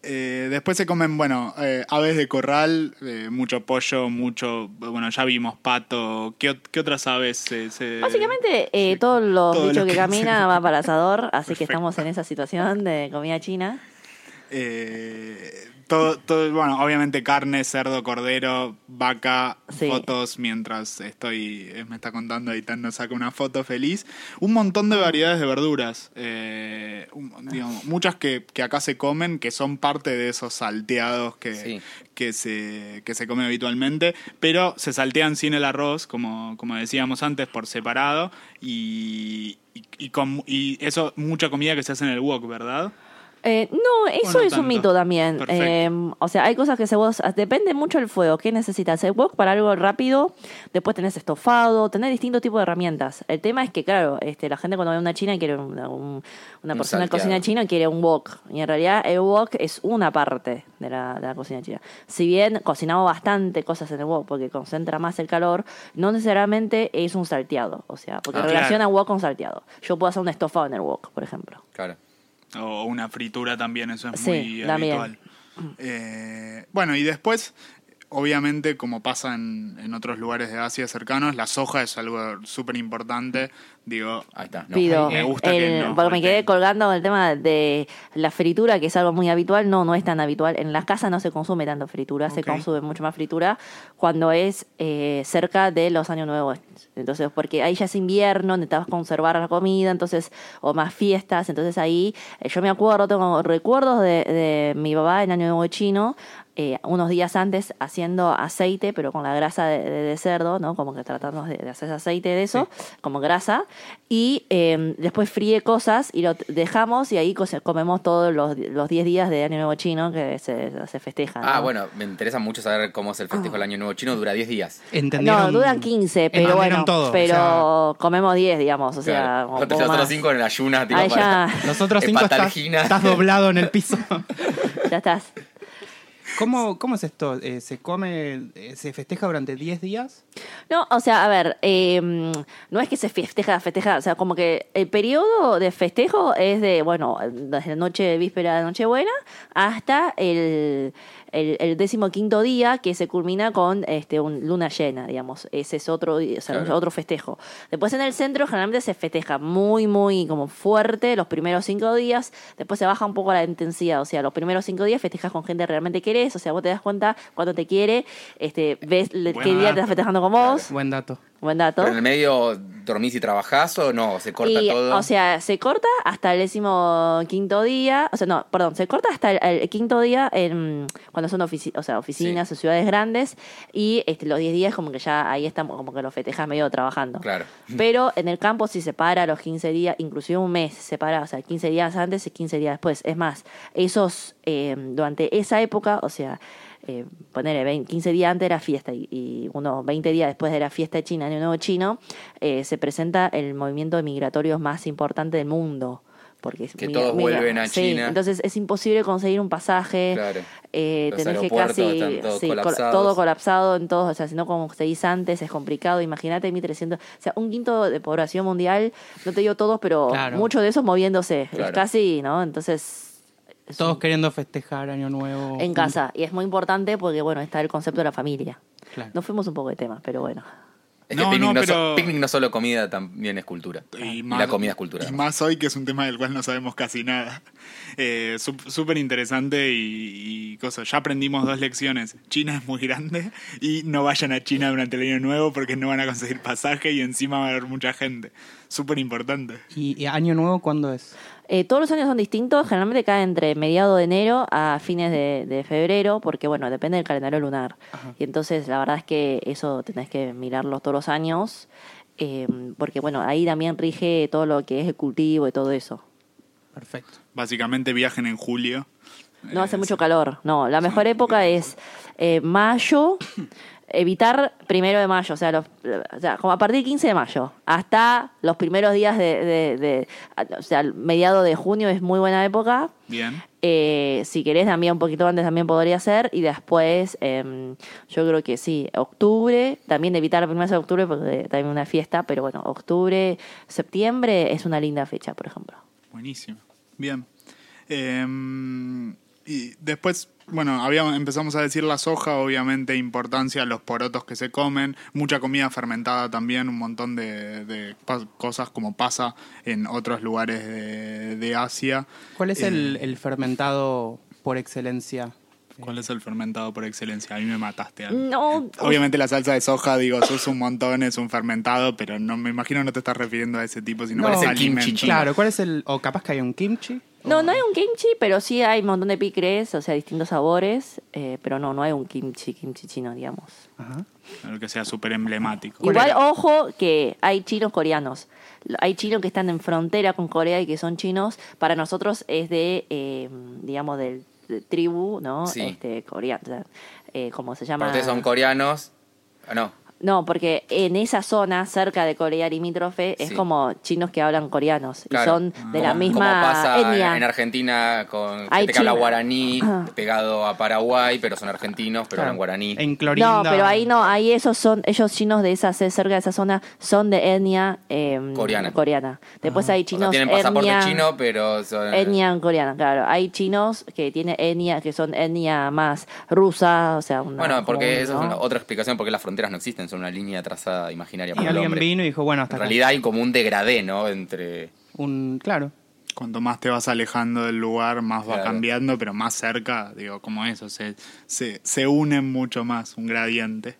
Eh, después se comen, bueno, eh, aves de corral, eh, mucho pollo, mucho, bueno, ya vimos pato. ¿Qué, ot- qué otras aves se...? se- Básicamente, eh, todos los Todo lo bichos que, que camina se- va para asador, así que estamos en esa situación de comida china. Eh, todo, todo, bueno, obviamente carne, cerdo, cordero, vaca, Sí. fotos mientras estoy, eh, me está contando Aitán nos saca una foto feliz. Un montón de variedades de verduras, eh, digamos, muchas que, que acá se comen, que son parte de esos salteados que, Sí. que, se, que se come habitualmente, pero se saltean sin el arroz, como, como decíamos antes, por separado, y, y, y con- y eso, mucha comida que se hace en el wok, ¿verdad? Eh, no, eso no es un mito también. Eh, o sea, hay cosas que se vos. Depende mucho del fuego. ¿Qué necesitas? El wok para algo rápido. Después tenés estofado. Tenés distintos tipos de herramientas. El tema es que, claro, este, la gente cuando ve una china quiere una, un- una Un persona de cocina china quiere un wok. Y en realidad el wok es una parte de la, de la cocina china. Si bien cocinamos bastante cosas en el wok porque concentra más el calor, no necesariamente es un salteado. O sea, porque Ah, relaciona claro. wok con salteado. Yo puedo hacer un estofado en el wok, por ejemplo. Claro. O una fritura también, eso es Sí, muy habitual. Eh, bueno, y después, obviamente, como pasa en, en otros lugares de Asia cercanos, la soja es algo súper importante. Digo, Ahí está. No, pido. me gusta que no porque me quedé colgando con el tema de la fritura, que es algo muy habitual. No, no es tan habitual. En las casas no se consume tanto fritura, se consume mucho más fritura cuando es eh, cerca de los años nuevos. Entonces, porque ahí ya es invierno, necesitas conservar la comida, entonces, o más fiestas. Entonces ahí, eh, yo me acuerdo, tengo recuerdos de, de mi papá en Año Nuevo Chino. Eh, unos días antes haciendo aceite, pero con la grasa de, de- de cerdo, ¿no? Como que tratamos de, de hacer aceite de eso, como grasa. Y eh, después fríe cosas y lo dejamos y ahí comemos todos los los 10 días de Año Nuevo Chino que se, se festejan. Ah, ¿no? bueno, me interesa mucho saber cómo es el festejo del Año Nuevo Chino. Dura 10 días. ¿Entendieron? No, duran 15, pero bueno, todo, o pero comemos 10, digamos, o sea, Claro. los otros más. 5 en ayunas, tipo, Ahí para- ya, Los otros cinco estás, Hepatalgina. estás doblado en el piso. ya estás. ¿Cómo, cómo es esto? Eh, ¿Se come, eh, se festeja durante 10 días? No, o sea, a ver, eh, no es que se festeja, festeja, o sea, como que el periodo de festejo es de, bueno, desde la noche víspera de Nochebuena hasta el, el, el décimo quinto día que se culmina con este un luna llena, digamos. Ese es otro, o sea, Claro. otro festejo. Después en el centro generalmente se festeja muy, muy como fuerte los primeros cinco días, después se baja un poco la intensidad, o sea, los primeros cinco días festejas con gente que realmente querés, o sea, vos te das cuenta cuando te quiere, este, ves Buen qué día te estás festejando con vos. Buen dato. Buen dato. Pero en el medio dormís y trabajás o no, se corta Y, todo. O sea, se corta hasta el décimo quinto día. O sea, no, perdón, se corta hasta el, el quinto día en, cuando son ofici- o sea, oficinas o ciudades grandes. Y este, los 10 días, como que ya ahí estamos, como que lo festejas medio trabajando. Claro. Pero en el campo sí se para los 15 días, inclusive un mes se para, o sea, 15 días antes y 15 días después. Es más, esos, eh, durante esa época, o sea, eh, ponerle 20, 15 días antes era fiesta y, y unos 20 días después de la fiesta de China, Año Nuevo Chino, eh, se presenta el movimiento de migratorios más importante del mundo. Porque Que todos vuelven a sí, China. entonces es imposible conseguir un pasaje. Claro. Eh, Los tenés que casi están todos sí, col- colapsados. todo colapsado en todos, o sea, si no conseguís antes es complicado. Imagínate 1300, o sea, un quinto de población mundial, no te digo todos, pero Claro. muchos de esos moviéndose, es casi, ¿no? Entonces es Todos un- queriendo festejar Año Nuevo. en casa y es muy importante porque bueno, está el concepto de la familia. Claro. Nos fuimos un poco de tema, pero bueno. Es No, que picnic no, no, so- pero- picnic no solo comida, también es cultura. Y, la comida es cultura. Y además. más hoy que es un tema del cual no sabemos casi nada. Eh, Súper interesante y, y cosas. Ya aprendimos dos lecciones. China es muy grande y no vayan a China durante el año nuevo porque no van a conseguir pasaje y encima va a haber mucha gente. Súper importante. ¿Y, y Año Nuevo cuándo es? Eh, todos los años son distintos, generalmente cae entre mediados de enero a fines de, de febrero, porque bueno, depende del calendario lunar. Y entonces la verdad es que eso tenés que mirarlo todos los años, eh, porque bueno, ahí también rige todo lo que es el cultivo y todo eso. Perfecto. Básicamente viajen en julio. No hace Eh, mucho calor, no, la mejor época es mayo, evitar primero de mayo, o sea, los, o sea, como a partir del 15 de mayo hasta los primeros días de, de- de- o sea, mediado de junio es muy buena época. Bien. Eh, si querés también un poquito antes también podría ser y después em, yo creo que sí, octubre, también evitar la primera de octubre porque también una fiesta, pero bueno, octubre, septiembre es una linda fecha, por ejemplo. Buenísimo. Bien. Eh, y después, bueno, habíamos, empezamos a decir la soja, obviamente, importancia, los porotos que se comen, mucha comida fermentada también, un montón de, cosas como pasa en otros lugares de, de Asia. ¿Cuál es Eh, el, el fermentado por excelencia? ¿Cuál es el fermentado por excelencia? A mí me mataste. No, Obviamente la salsa de soja, digo, sos un montón, es un fermentado, pero no me imagino no te estás refiriendo a ese tipo, sino No, a es ese kimchi. Claro, ¿cuál es el...? O capaz que hay un kimchi. No, no hay un kimchi, pero sí hay un montón de picles, o sea, distintos sabores, eh, pero no, no hay un kimchi, kimchi chino, digamos. Ajá. Algo que sea súper emblemático. ¿Cuál Igual, ojo, que hay chinos coreanos. Hay chinos que están en frontera con Corea y que son chinos. Para nosotros es de, eh, digamos, del de tribu, ¿no? Sí. Este, coreano. o sea, eh, ¿Cómo se llama? Porque ustedes son coreanos. Ah, no. No, porque en esa zona, cerca de Corea limítrofe, es Sí. como chinos que hablan coreanos. Claro. Y son de la Como- misma como pasa etnia. en Argentina con Hay gente que habla chino. guaraní Ah. pegado a Paraguay, pero son argentinos, pero Claro. hablan guaraní. En Clorinda. No, pero ahí no, ahí esos son, ellos chinos de esa, cerca de esa zona, son de etnia eh, Coreana. coreana. Después hay O sea, chinos tienen pasaporte etnia, chino, pero son... etnia coreana, claro. Hay chinos que tienen etnia, que son etnia más rusa, o sea, una, Bueno, porque como, esa ¿no? es una- otra explicación porque las fronteras no existen, una línea trazada imaginaria por Y el alguien hombre. vino y dijo, bueno, hasta En acá. realidad hay como un degradé, ¿no? Entre... Un, claro. Cuanto más te vas alejando del lugar, más va cambiando, pero más cerca, digo, como eso, se, se, se unen mucho más, un gradiente.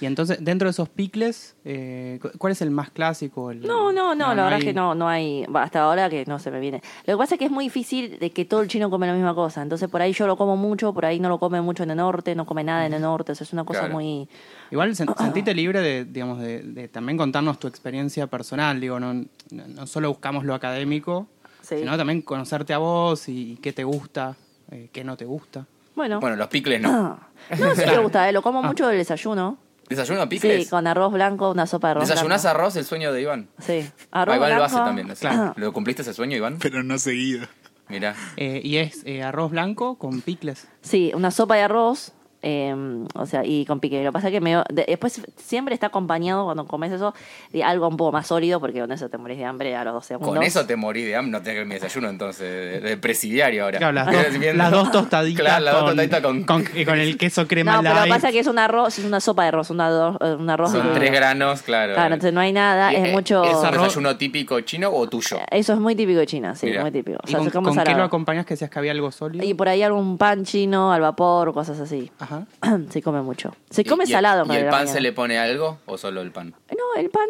Y entonces, dentro de esos picles, eh, cu- ¿cuál es el más clásico? El- No, no, no, la verdad hay- es que no, no hay, hasta ahora que no se me viene. Lo que pasa es que es muy difícil de que todo el chino come la misma cosa, entonces por ahí yo lo como mucho, por ahí no lo come mucho en el norte, no come nada en el norte, eso es una cosa Claro. muy... Igual sen- sentite libre de, digamos, de, de también contarnos tu experiencia personal. Digo, no, no, no solo buscamos lo académico, Sí. sino también conocerte a vos y, y qué te gusta, eh, qué no te gusta. Bueno, Bueno, los picles no. Ah. no, sí me gusta, eh, lo como mucho del desayuno. ¿Desayuno picles? Sí, con arroz blanco, una sopa de arroz ¿Desayunás blanco. arroz, el sueño de Iván? Sí, Ah, arroz Iván lo blanco. hace también. Claro. ¿Lo cumpliste ese sueño, Iván? Pero no seguido. Mira. Eh, y es eh, arroz blanco con picles. Sí, una sopa de arroz, eh, o sea, y con pique. Lo que pasa es que medio- de- después siempre está acompañado cuando comes eso de algo un poco más sólido, porque con eso te morís de hambre a los dos segundos. Con eso te morí de hambre, no tenés que ver mi desayuno entonces, de, de presidiario ahora. Claro, las, dos, viendo- las dos tostaditas, Claro, las dos con, tostaditas con... con, el queso crema No, pero lo que pasa es que es un arroz, es una sopa de arroz, una do- eh, un arroz. Son tres granos, claro. Claro, entonces no hay nada, ¿Y, es eh, mucho... ¿Es un arroz- desayuno típico chino o tuyo? Eso es muy típico de China, sí, Mira. muy típico. O ¿Y sea, con, qué lo acompañas que decías que había algo sólido? Y por ahí algún pan chino al vapor, cosas así. Ajá. se come mucho. Se ¿Y- come y salado. ¿Y para el pan mañana. se le pone algo o solo el pan? No, el pan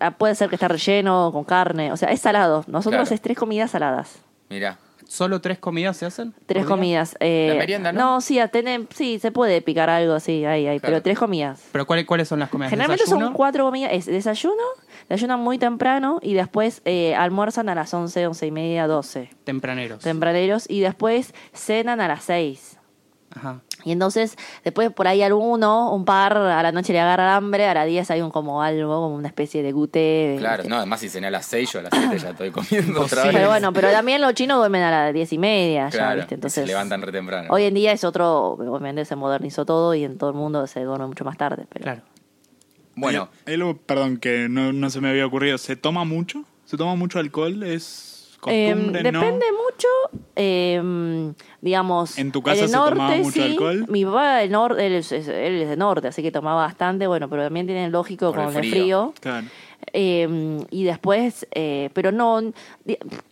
ah, puede ser que está relleno con carne, o sea, es salado. Nosotros Claro. es tres comidas saladas. Mira. ¿Solo tres comidas se hacen? Tres día? comidas. eh, La merienda, ¿no? sí, a tener- sí, se puede picar algo, sí, ahí, ahí, Claro. pero tres comidas. ¿Pero cuáles, cuáles son las comidas? Generalmente ¿Desayuno? son cuatro comidas. Es desayuno, desayunan muy temprano y después eh, almuerzan a las 11, 11 y media, 12. Tempraneros. Tempraneros y después cenan a las 6. Ajá. Y entonces, después por ahí alguno, un par, a la noche le agarra hambre, a las 10 hay un como algo, como una especie de gute. Claro, no, además si cené a las 6, yo a las 7 ya estoy comiendo otra vez. Pero bueno, pero también los chinos duermen a las 10 y media, ya, ¿viste? Entonces, se levantan re temprano. hoy en día es otro, obviamente se modernizó todo y en todo el mundo se duerme mucho más tarde. Pero Claro. Bueno, Hay algo, perdón, que no, no se me había ocurrido. ¿Se toma mucho? ¿Se toma mucho alcohol? ¿Es Eh, costumbre? depende ¿no? mucho, eh, digamos. ¿En tu casa el se norte, tomaba mucho sí. alcohol? Mi papá, el norte, él, es, él es de norte, así que tomaba bastante, bueno, pero también tiene lógico Por con el frío. frío. Claro. Eh, y después, eh, pero no,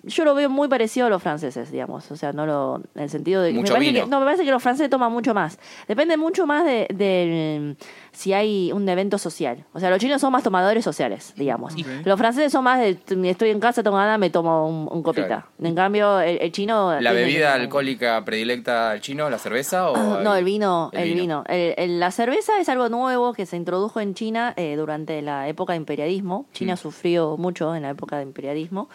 yo lo veo muy parecido a los franceses, digamos, o sea, no lo, en el sentido de... Mucho me parece vino. que, no, me parece que los franceses toman mucho más. Depende mucho más de, de, si hay un evento social. O sea, los chinos son más tomadores sociales, digamos. Los franceses son más de, estoy en casa, tengo ganas, me tomo un, un copita. Claro. En cambio, el, el chino... ¿la bebida alcohólica predilecta al chino, la cerveza o...? Ah, No, el vino, el, el vino. La cerveza es algo nuevo que se introdujo en China eh, durante la época de imperialismo. China Mm. sufrió mucho en la época de imperialismo.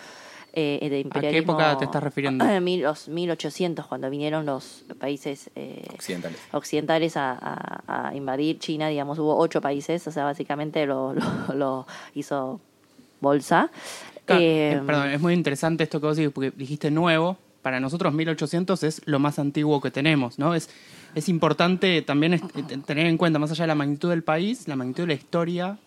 Eh, de imperialismo época te estás refiriendo? Eh, mil- los 1800, cuando vinieron los países eh, Occidentales. occidentales a, a- a invadir China, digamos, hubo ocho países, o sea, básicamente lo, lo- lo hizo bolsa. Claro, Eh, eh, perdón, es muy interesante esto que vos dices, porque dijiste nuevo. Para nosotros 1800 es lo más antiguo que tenemos, ¿no? Es, es importante también es- eh, tener en cuenta, más allá de la magnitud del país, la magnitud de la historia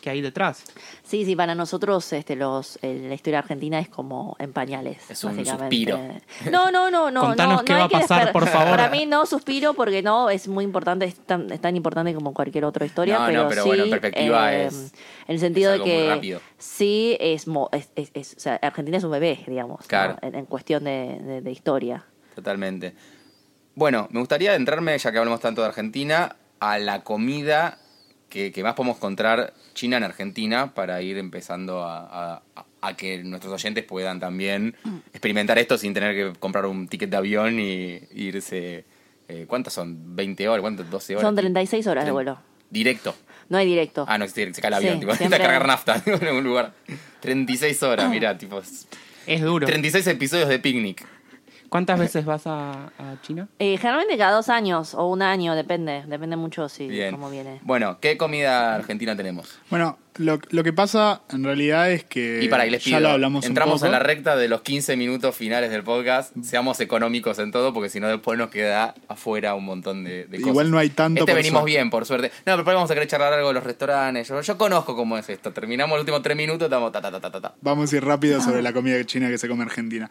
que hay detrás. Sí, sí, para nosotros este, los, eh, la historia argentina es como en pañales. Es un suspiro. No, no, no, no. Contanos no, qué no va a pasar, por favor. Para mí no suspiro porque no, es muy importante, es tan, es tan importante como cualquier otra historia. No, no, pero, sí, bueno, en perspectiva eh, es- En el sentido es de algo que sí es, mo- es, es- es- o sea, Argentina es un bebé, digamos, ¿no? Claro. en, en cuestión de, de- de historia. Totalmente. Bueno, me gustaría adentrarme, ya que hablamos tanto de Argentina, a la comida que, que más podemos encontrar china en Argentina para ir empezando a, a- a que nuestros oyentes puedan también experimentar esto sin tener que comprar un ticket de avión y irse. eh, ¿Cuántas son? ¿20 horas? ¿Cuántas? ¿12 horas? Son 36 horas de vuelo. Directo. No hay directo. Ah, no, se se cae el avión. Sí, tipo, siempre- necesita cargar nafta en algún lugar. 36 horas, mira, tipo. Es duro. 36 episodios de picnic. ¿Cuántas veces vas a, a China? Eh, generalmente cada dos años o un año, depende. Depende mucho si Bien. cómo viene. Bueno, ¿qué comida argentina tenemos? Bueno, lo, lo que pasa en realidad es que Y para ahí les pido, ya lo hablamos un entramos poco. en la recta de los 15 minutos finales del podcast, seamos económicos en todo, porque si no después nos queda afuera un montón de, de cosas. Igual no hay tanto, Este por venimos suerte. bien, por suerte. No, pero después vamos a querer charlar algo de los restaurantes. Yo, yo conozco cómo es esto. Terminamos los últimos tres minutos, estamos ta ta ta ta ta. ta. Vamos a ir rápido sobre la comida china que se come en Argentina.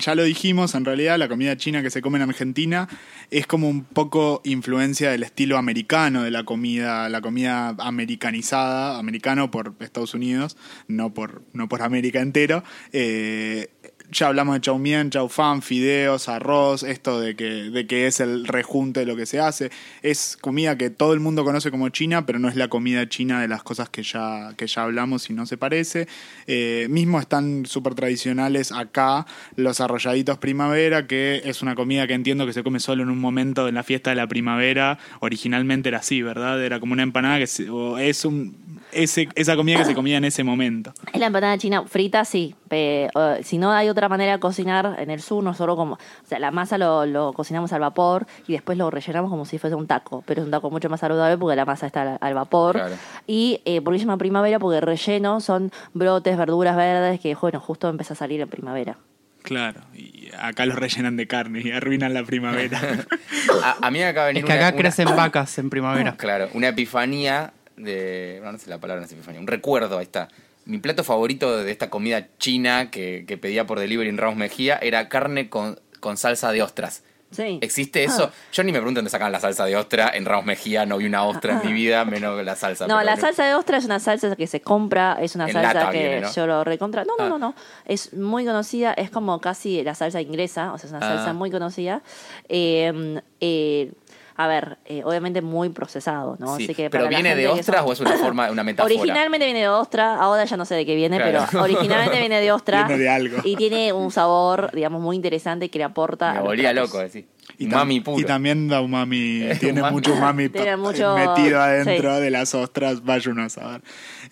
Ya lo dijimos, en realidad la comida china que se come en Argentina es como un poco influencia del estilo americano de la comida, la comida americanizada, americano por Estados Unidos, no por, no por América entero. Eh, ya hablamos de chow mein, chow fan, fideos, arroz, esto de que, de que es el rejunte de lo que se hace. Es comida que todo el mundo conoce como china, pero no es la comida china de las cosas que ya, que ya hablamos y no se parece. Eh, mismo están súper tradicionales acá los arrolladitos primavera, que es una comida que entiendo que se come solo en un momento en la fiesta de la primavera. Originalmente era así, ¿verdad? Era como una empanada que se- o es un, ese, esa comida que se comía en ese momento. Es la empanada china frita, sí. eh, si no hay otra manera de cocinar en el sur, nosotros como. O sea, la masa lo, lo cocinamos al vapor y después lo rellenamos como si fuese un taco. Pero es un taco mucho más saludable porque la masa está al, al vapor. Claro. Y eh, ¿por qué se llama primavera? Porque el relleno son brotes, verduras verdes que, bueno, justo empieza a salir en primavera. Claro, y acá los rellenan de carne y arruinan la primavera. A, a mí me acaba de venir Es que una- acá una- crecen vacas en primavera. Claro, una epifanía de. No, no sé la palabra, no epifanía. Un recuerdo, ahí está. Mi plato favorito de esta comida china que, que pedía por delivery en Ramos Mejía era carne con, con salsa de ostras. Sí. ¿Existe eso? Yo ni me pregunto dónde sacan la salsa de ostra. En Ramos Mejía no vi una ostra en mi vida, menos la salsa. No, pero la bueno. salsa de ostra es una salsa que se compra, es una En salsa que viene, ¿no? yo lo recontra. No, no, Ah. no, no. Es muy conocida, es como casi la salsa inglesa, o sea, es una Ah. salsa muy conocida. Eh, eh, a ver, eh, obviamente muy procesado, ¿no? Sí, Así que ¿Pero para viene de ostras son- o es una forma, una metáfora? Originalmente viene de ostra, ahora ya no sé de qué viene, Claro. pero originalmente viene de ostra. Viene de algo. Y tiene un sabor, digamos, muy interesante que le aporta. Me a los volía platos. loco, decir. Y, tam- Mami puro. y también da umami, Eh, tiene umami. mucho umami Tiene mucho- metido adentro sí. de las ostras, vaya uno a saber.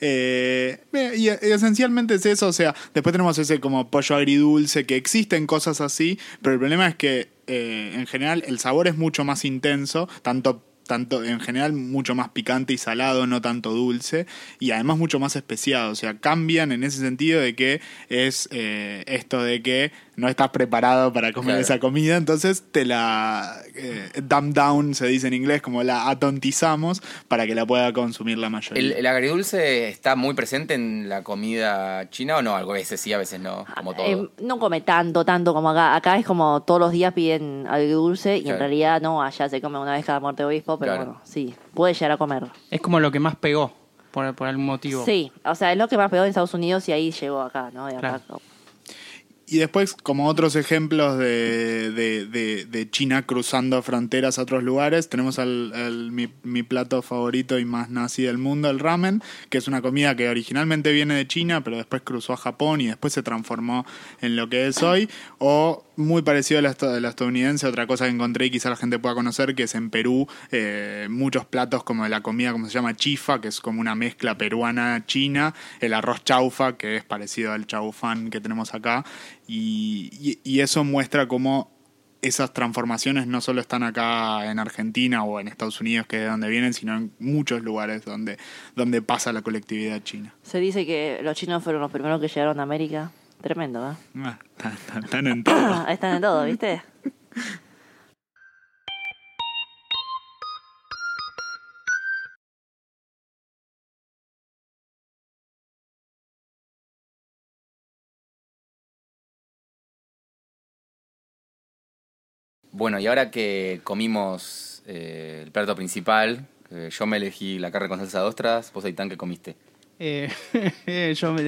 Eh, y, y esencialmente es eso, o sea, después tenemos ese como pollo agridulce, que existen cosas así, pero el problema es que eh, en general el sabor es mucho más intenso, tanto tanto en general mucho más picante y salado, no tanto dulce, y además mucho más especiado. O sea, cambian en ese sentido de que es eh, esto de que no estás preparado para comer Claro. esa comida, entonces te la eh, dumb down, se dice en inglés, como la atontizamos para que la pueda consumir la mayoría. ¿El, el agridulce está muy presente en la comida china o no? A veces sí, a veces no, como todo. Eh, no come tanto, tanto como acá. Acá es como todos los días piden algo dulce y Claro. en realidad no, allá se come una vez cada muerte de pero Claro. bueno, sí, puede llegar a comer. Es como lo que más pegó, por, por algún motivo. Sí, o sea, es lo que más pegó en Estados Unidos y ahí llegó acá, ¿no? De acá. Y después, como otros ejemplos de, de, de- de China cruzando fronteras a otros lugares, tenemos al, al- mi, mi plato favorito y más nazi del mundo, el ramen, que es una comida que originalmente viene de China, pero después cruzó a Japón y después se transformó en lo que es hoy. O muy parecido a la, a estadounidense, otra cosa que encontré y quizá la gente pueda conocer, que es en Perú, eh, muchos platos como de la comida, como se llama chifa, que es como una mezcla peruana-china, el arroz chaufa, que es parecido al chaufán que tenemos acá, y, y- y eso muestra cómo esas transformaciones no solo están acá en Argentina o en Estados Unidos, que es de donde vienen, sino en muchos lugares donde, donde pasa la colectividad china. Se dice que los chinos fueron los primeros que llegaron a América. Tremendo, ¿eh? Ah, Están, están- están en todo. Están en todo, ¿viste? Bueno, y ahora que comimos eh, el plato principal, eh, yo me elegí la carne con salsa de ostras, vos Aitán, ¿qué comiste? Eh, yo me...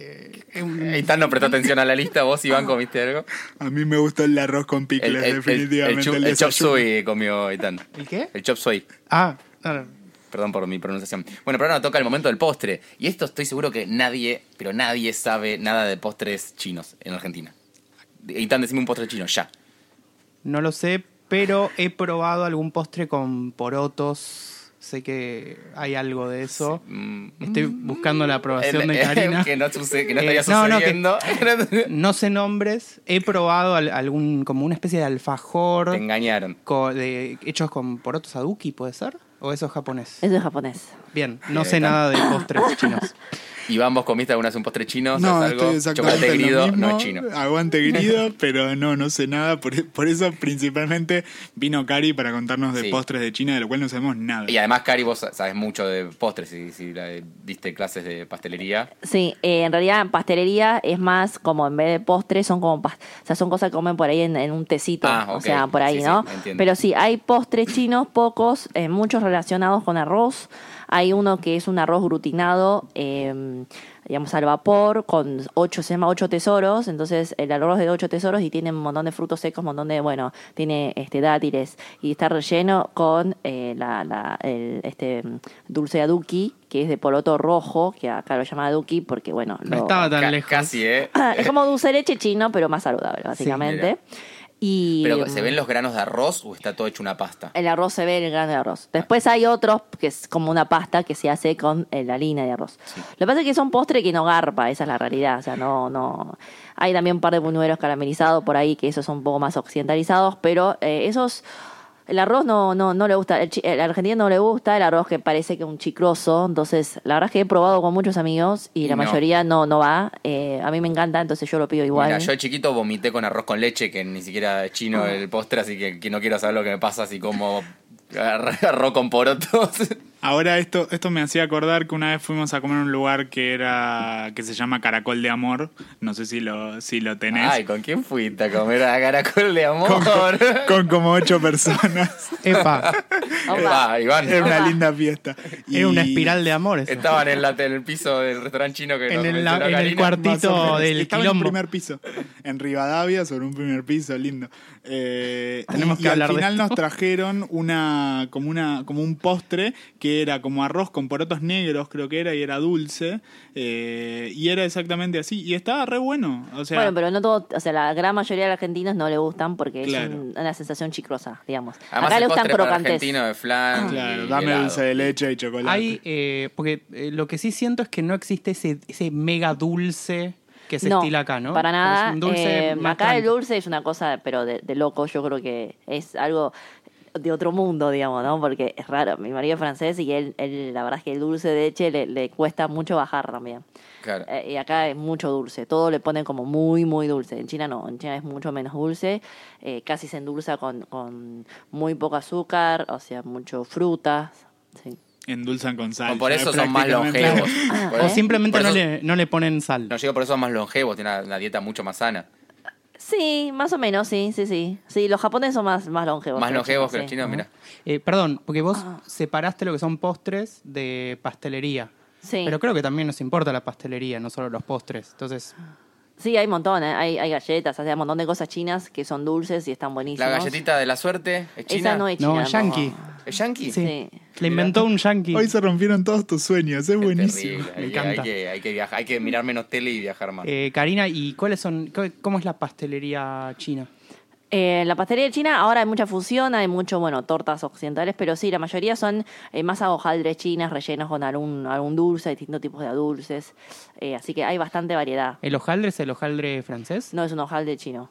de- de- de- Aitán no prestó atención a la lista, vos Iván comiste algo. A mí me gusta el arroz con picles, el, definitivamente. el, el el chop suey comió Aitán. ¿El qué? El chop suey. Ah, no, no. Perdón por mi pronunciación. Bueno, pero ahora toca el momento del postre. Y esto estoy seguro que nadie, pero nadie sabe nada de postres chinos en Argentina. Y tan decime un postre chino, ya. No lo sé, pero he probado algún postre con porotos. Sé que hay algo de eso. Mm, Estoy buscando la aprobación el- de Karina. que no, sucede, que no Eh, estaría no, no, que- sucediendo. No sé nombres. He probado al- algún como una especie de alfajor Te engañaron. co- de, hechos con porotos aduki, ¿puede ser? ¿O eso es japonés? Eso es japonés. Bien, no sé nada de postres chinos. Iván, vos comiste alguna vez un postre chino, No, ¿sabes algo? Chocolate grido mismo. no es chino. Aguante grido, pero no, no sé nada. Por, por eso principalmente vino Cari para contarnos de Sí. postres de China, de lo cual no sabemos nada. Y además, Cari, vos sabes mucho de postres, si, si la- diste clases de pastelería. Sí, eh, en realidad en pastelería es más como en vez de postres son como o sea, son cosas que comen por ahí en, en un tecito, Ah, o ok. sea, por ahí, Sí, sí, ¿no? entiendo. Pero sí, hay postres chinos, pocos, eh, muchos relacionados con arroz. Hay uno que es un arroz glutinado, eh, digamos al vapor, con ocho, se llama ocho tesoros, entonces el arroz de ocho tesoros y tiene un montón de frutos secos, un montón de, bueno, tiene este dátiles y está relleno con eh, la, la- el, este dulce aduki, que es de poroto rojo, que acá lo llama aduki porque, bueno, No lo- estaba tan lejos. Casi, ¿eh? es como dulce de leche chino, pero más saludable, básicamente. Y Pero, ¿se mm, ven los granos de arroz o está todo hecho una pasta? el arroz se ve el grano de arroz. Después hay otros que es como una pasta que se hace con eh, la harina de arroz. Lo que pasa es que son postres que no garpa, esa es la realidad. O sea, no, no. Hay también un par de buñuelos caramelizados por ahí que esos son un poco más occidentalizados, pero eh, esos. El arroz no, no, no le gusta, el, el argentino no le gusta, el arroz que parece que es un chicroso. Entonces, la verdad es que he probado con muchos amigos y, la no. mayoría no, no va. Eh, a mí me encanta, entonces yo lo pido igual. Mira, yo de chiquito vomité con arroz con leche, que ni siquiera es chino Ah. el postre, así que, que no quiero saber lo que me pasa si como arroz con porotos. Ahora esto, esto me hacía acordar que una vez fuimos a comer a un lugar que era que se llama Caracol de Amor. No sé si lo, si lo tenés. Ay, ¿con quién fuiste a comer a caracol de amor? con, con como ocho personas. Epa. Ah, Iván. Era una Opa. linda fiesta. Y- era una espiral de amor eso. Estaban en, la, en el piso del restaurante chino que En nos el- en el Karina. cuarto. Más o menos. del Estaba en un primer piso. En Rivadavia, sobre un primer piso, lindo. Eh, Tenemos y, que y hablar al de final esto. nos trajeron una como una como un postre que era como arroz con porotos negros, creo que era, y era dulce. eh, y era exactamente así. Y estaba re bueno. O sea, bueno, pero no todo, o sea, la gran mayoría de los argentinos no le gustan porque Claro. es un- una sensación chicrosa, digamos. Además, Acá el le gustan crocantes. argentino de flan. claro, y dame helado. dulce de leche y chocolate. Hay, eh, porque eh, lo que sí siento es que no existe ese, ese mega dulce que se no, estila acá, ¿no? Para nada. Es un dulce Eh, más acá el dulce es una cosa, pero de, de loco. Yo creo que es algo de otro mundo, digamos, ¿no? Porque es raro. Mi marido es francés y él, él la verdad es que el dulce de leche le, le cuesta mucho bajar también. Claro. Eh, y acá es mucho dulce. Todo le ponen como muy, muy dulce. En China no. En China es mucho menos dulce. Eh, casi se endulza con, con muy poco azúcar, o sea, mucho frutas. Sí. Endulzan con sal. O por eso es son más longevos. Por O eso- simplemente no le, no le ponen sal. No, digo por eso son más longevos, tienen una, una dieta mucho más sana. Sí, más o menos, sí, sí, sí. Sí, los japoneses son más, más longevos. Más longevos que los sí. chinos, mira. Eh, perdón, porque vos Ah. separaste lo que son postres de pastelería. Sí. Pero creo que también nos importa la pastelería, no solo los postres. Entonces, Sí, hay un montón, ¿eh? hay, hay galletas, hay un montón de cosas chinas que son dulces y están La buenísimas. galletita de la suerte es china. Esa no es china. no, yankee. ¿Es yankee? Sí. Sí. Le inventó un yankee. Hoy se rompieron todos tus sueños, es buenísimo. terrible. Me Hay, que- encanta. hay que, hay que viajar, hay que mirar menos tele y viajar más. Eh, Karina, ¿y cuáles son, cómo es la pastelería china? Eh, en la pastelería china ahora hay mucha fusión, hay mucho, bueno, tortas occidentales, pero sí, la mayoría son eh, masa hojaldres chinas rellenos con algún, algún dulce, distintos tipos de dulces. Eh, así que hay bastante variedad. ¿El hojaldre es el hojaldre francés? No es un hojaldre chino.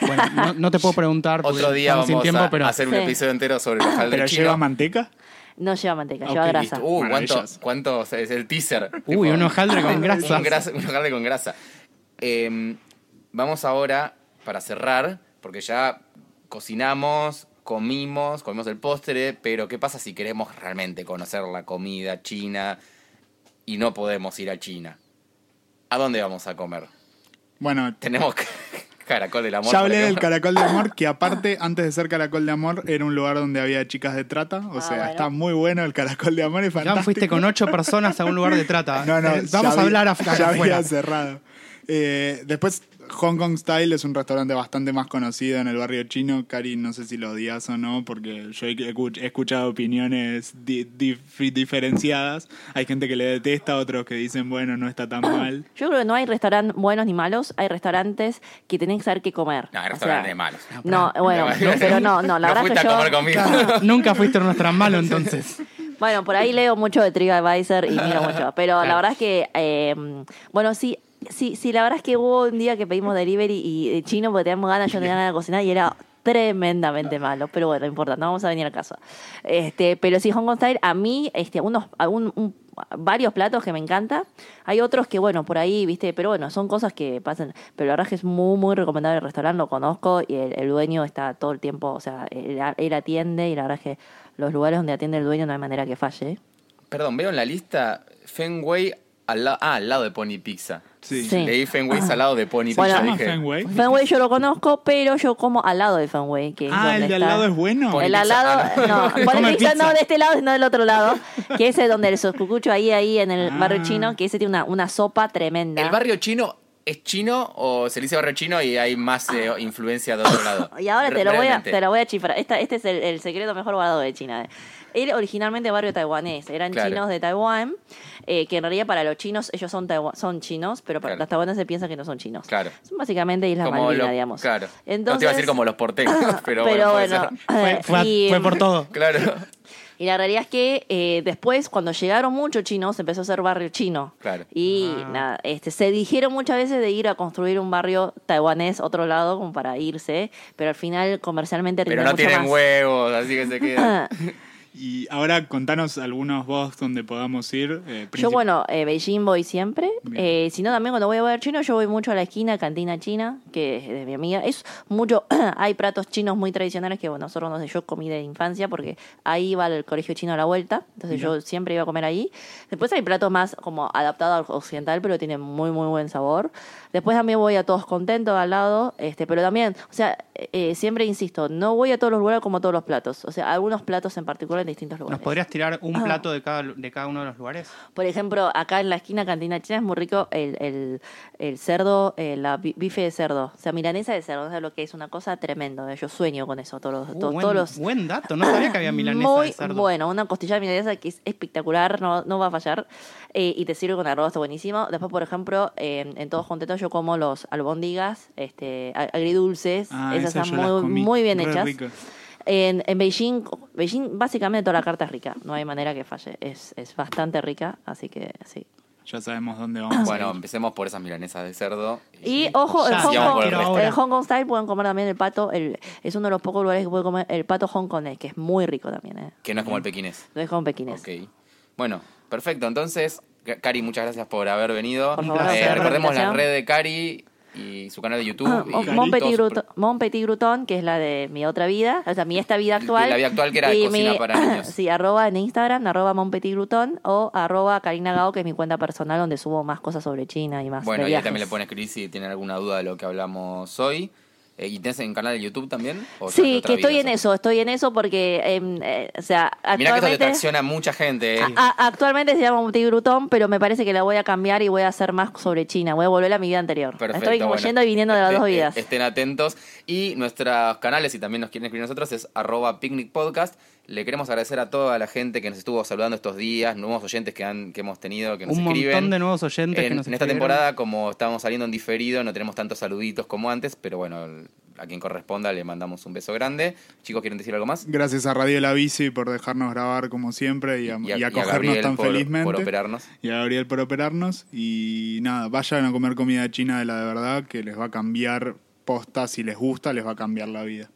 Bueno, no, no te puedo preguntar. Otro día vamos sin tiempo, a pero hacer un Sí. episodio entero sobre los hojaldre ¿Pero chino. lleva manteca? No lleva manteca, lleva grasa. Uh, ¿cuánto, es el teaser? Uy, un hojaldre con grasa. Un, grasa- un hojaldre con grasa. Eh, vamos ahora, para cerrar, porque ya cocinamos, comimos, comimos el postre, pero ¿qué pasa si queremos realmente conocer la comida china y no podemos ir a China? ¿A dónde vamos a comer? Bueno, Tenemos caracol del amor. ya hablé del. Caracol de Amor, que aparte, antes de ser Caracol de Amor, era un lugar donde había chicas de trata. O Ah, sea, bueno. está muy bueno el Caracol de Amor, es ya fuiste con ocho personas a un lugar de trata. No, no, Eh, ya vamos a hablar ya afuera. había cerrado. Eh, después, Hong Kong Style es un restaurante bastante más conocido en el barrio chino. Cari, no sé si lo odias o no, porque yo he, he escuchado opiniones di- dif- diferenciadas. Hay gente que le detesta, otros que dicen, bueno, no está tan mal. Yo creo que no hay restaurantes buenos ni malos, hay restaurantes que tenés que saber qué comer. No, hay O restaurantes sea, malos. No, bueno, no, pero no, no, la no verdad fuiste que a yo... comer conmigo. Nunca fuiste a un restaurante malo, entonces. Bueno, por ahí leo mucho de TripAdvisor y miro mucho. Pero la verdad es que, eh, bueno, sí, sí, sí, la verdad es que hubo un día que pedimos delivery y de chino porque teníamos ganas, yo tenía ganas de cocinar y era tremendamente malo. Pero bueno, no importa, no vamos a venir a casa. Este, pero sí, Hong Kong Style, a mí, este, unos, algún, un- varios platos que me encanta. Hay otros que, bueno, por ahí, viste, pero bueno, son cosas que pasan. Pero la verdad es que es muy, muy recomendable el restaurante, lo conozco y el, el dueño está todo el tiempo, o sea, él, él atiende y la verdad es que los lugares donde atiende el dueño no hay manera que falle. Perdón, veo en la lista Fenway al, la- ah, al lado de Pony Pizza. Sí. Sí. Leí Fenway al lado de Pony Bueno. Pizza. ¿Se llama dije, Fenway? Fenway yo lo conozco, pero yo como al lado de Fenway, que es Ah, donde el de al lado es bueno. Pony El al lado, ah, no, Pony pizza no de este lado, sino del otro lado, que ese es donde el soscucucho ahí, ahí en el Ah. barrio chino, que ese tiene una, una sopa tremenda. ¿El barrio chino es chino o se le dice barrio chino y hay más eh, influencia de otro lado? Y ahora te lo voy a, te lo voy a chifrar. Esta, este es el, el secreto mejor guardado de China. Era originalmente barrio taiwanés, eran Claro. chinos de Taiwán, eh, que en realidad para los chinos ellos son son chinos, pero para Claro. los taiwaneses piensan que no son chinos. Claro. Son básicamente Islas Como Malvinas, lo- digamos. Claro. no te Entonces, iba a decir como los porteños, pero, pero bueno, Fue, a- y, fue por todo. Claro. Y la realidad es que eh, después, cuando llegaron muchos chinos, empezó a ser barrio chino. Claro. Y Ah. nada, este, se dijeron muchas veces de ir a construir un barrio taiwanés otro lado como para irse, pero al final comercialmente Pero no mucho tienen más. huevos, así que se quedan. Y ahora contanos algunos vos donde podamos ir. eh, Yo, bueno, eh, Beijing voy siempre. Eh, si no, también cuando voy a ver chino, yo voy mucho a la esquina, cantina china, que es de mi amiga. Es mucho, hay platos chinos muy tradicionales que, bueno, nosotros, no sé, yo comí de infancia porque ahí iba al colegio chino a la vuelta. Entonces yo siempre iba a comer ahí. Después hay platos más como adaptados al occidental, pero tienen muy, muy buen sabor. Después también voy a Todos Contentos al lado, este, pero también, o sea, eh, siempre insisto, no voy a todos los lugares como todos los platos. O sea, algunos platos en particular en distintos lugares. ¿Nos podrías tirar un plato de cada, de cada uno de los lugares? Por ejemplo, acá en la esquina Cantina China es muy rico el, el, el cerdo, eh, la bi- bife de cerdo. O sea, milanesa de cerdo, ¿sabes lo que es? Una cosa tremenda. Yo sueño con eso todos los, Uh, to- buen, todos los buen dato, no sabía que había milanesa muy de cerdo. bueno, una costilla de milanesa que es espectacular, no, no va a fallar. Eh, y te sirve con arroz, está buenísimo. Después, por ejemplo, en, en Todos Contentos yo como los albóndigas este, agridulces. Ah, esas esas están muy, comí, muy bien hechas. ricas. En, en Beijing, Beijing, básicamente toda la carta es rica. No hay manera que falle. Es, es bastante rica, así que sí. Ya sabemos dónde vamos. a Bueno, ir. empecemos por esas milanesas de cerdo. Y ojo, en Ya, Hong, Kong, el Hong Kong Style pueden comer también el pato. El, es uno de los pocos lugares que puede comer el pato hongkonés, que es muy rico también. ¿eh? Que no es como el pequinés. No es como pequinés. Ok. Bueno, perfecto. Entonces, Cari, muchas gracias por haber venido. Por favor, Eh, la recordemos la red de Cari y su canal de YouTube. Ah, y Mon- Petit, Gruton, Mon Petit Gruton, que es la de mi otra vida, o sea, mi esta vida actual. La vida actual que era de Y cocina para niños. Sí, arroba en Instagram, arroba Mon Petit Gruton o arroba Karina Gao, que es mi cuenta personal donde subo más cosas sobre China y más Bueno, y también le pueden escribir si tienen alguna duda de lo que hablamos hoy. Eh, ¿Y tenés en canal de YouTube también? ¿O ya es Sí, que estoy en eso, estoy en eso porque, em, eh, o sea, Mirá que esto le actualmente... tracciona a mucha gente. eh. a- actualmente se llama Petit Gruton, pero me parece que la voy a cambiar y voy a hacer más sobre China. Voy a volver a mi vida anterior. Perfecto, Estoy como bueno. yendo y viniendo de las Este- dos vidas. eh, Estén atentos. Y nuestros canales, si también nos quieren escribir nosotros, es arroba picnic podcast. Le queremos agradecer a toda la gente que nos estuvo saludando estos días, nuevos oyentes que, han, que hemos tenido, que nos Un escriben. montón de nuevos oyentes en, que nos en esta escribieron. temporada, como estamos saliendo en diferido, no tenemos tantos saluditos como antes, pero bueno, a quien corresponda le mandamos un beso grande. Chicos, ¿quieren decir algo más? Gracias a Radio La Bici por dejarnos grabar como siempre y, a- y acogernos Gabriel tan por, felizmente. por operarnos. y a Gabriel por operarnos. Y nada, vayan a comer comida china de la de verdad, que les va a cambiar posta, si les gusta, les va a cambiar la vida.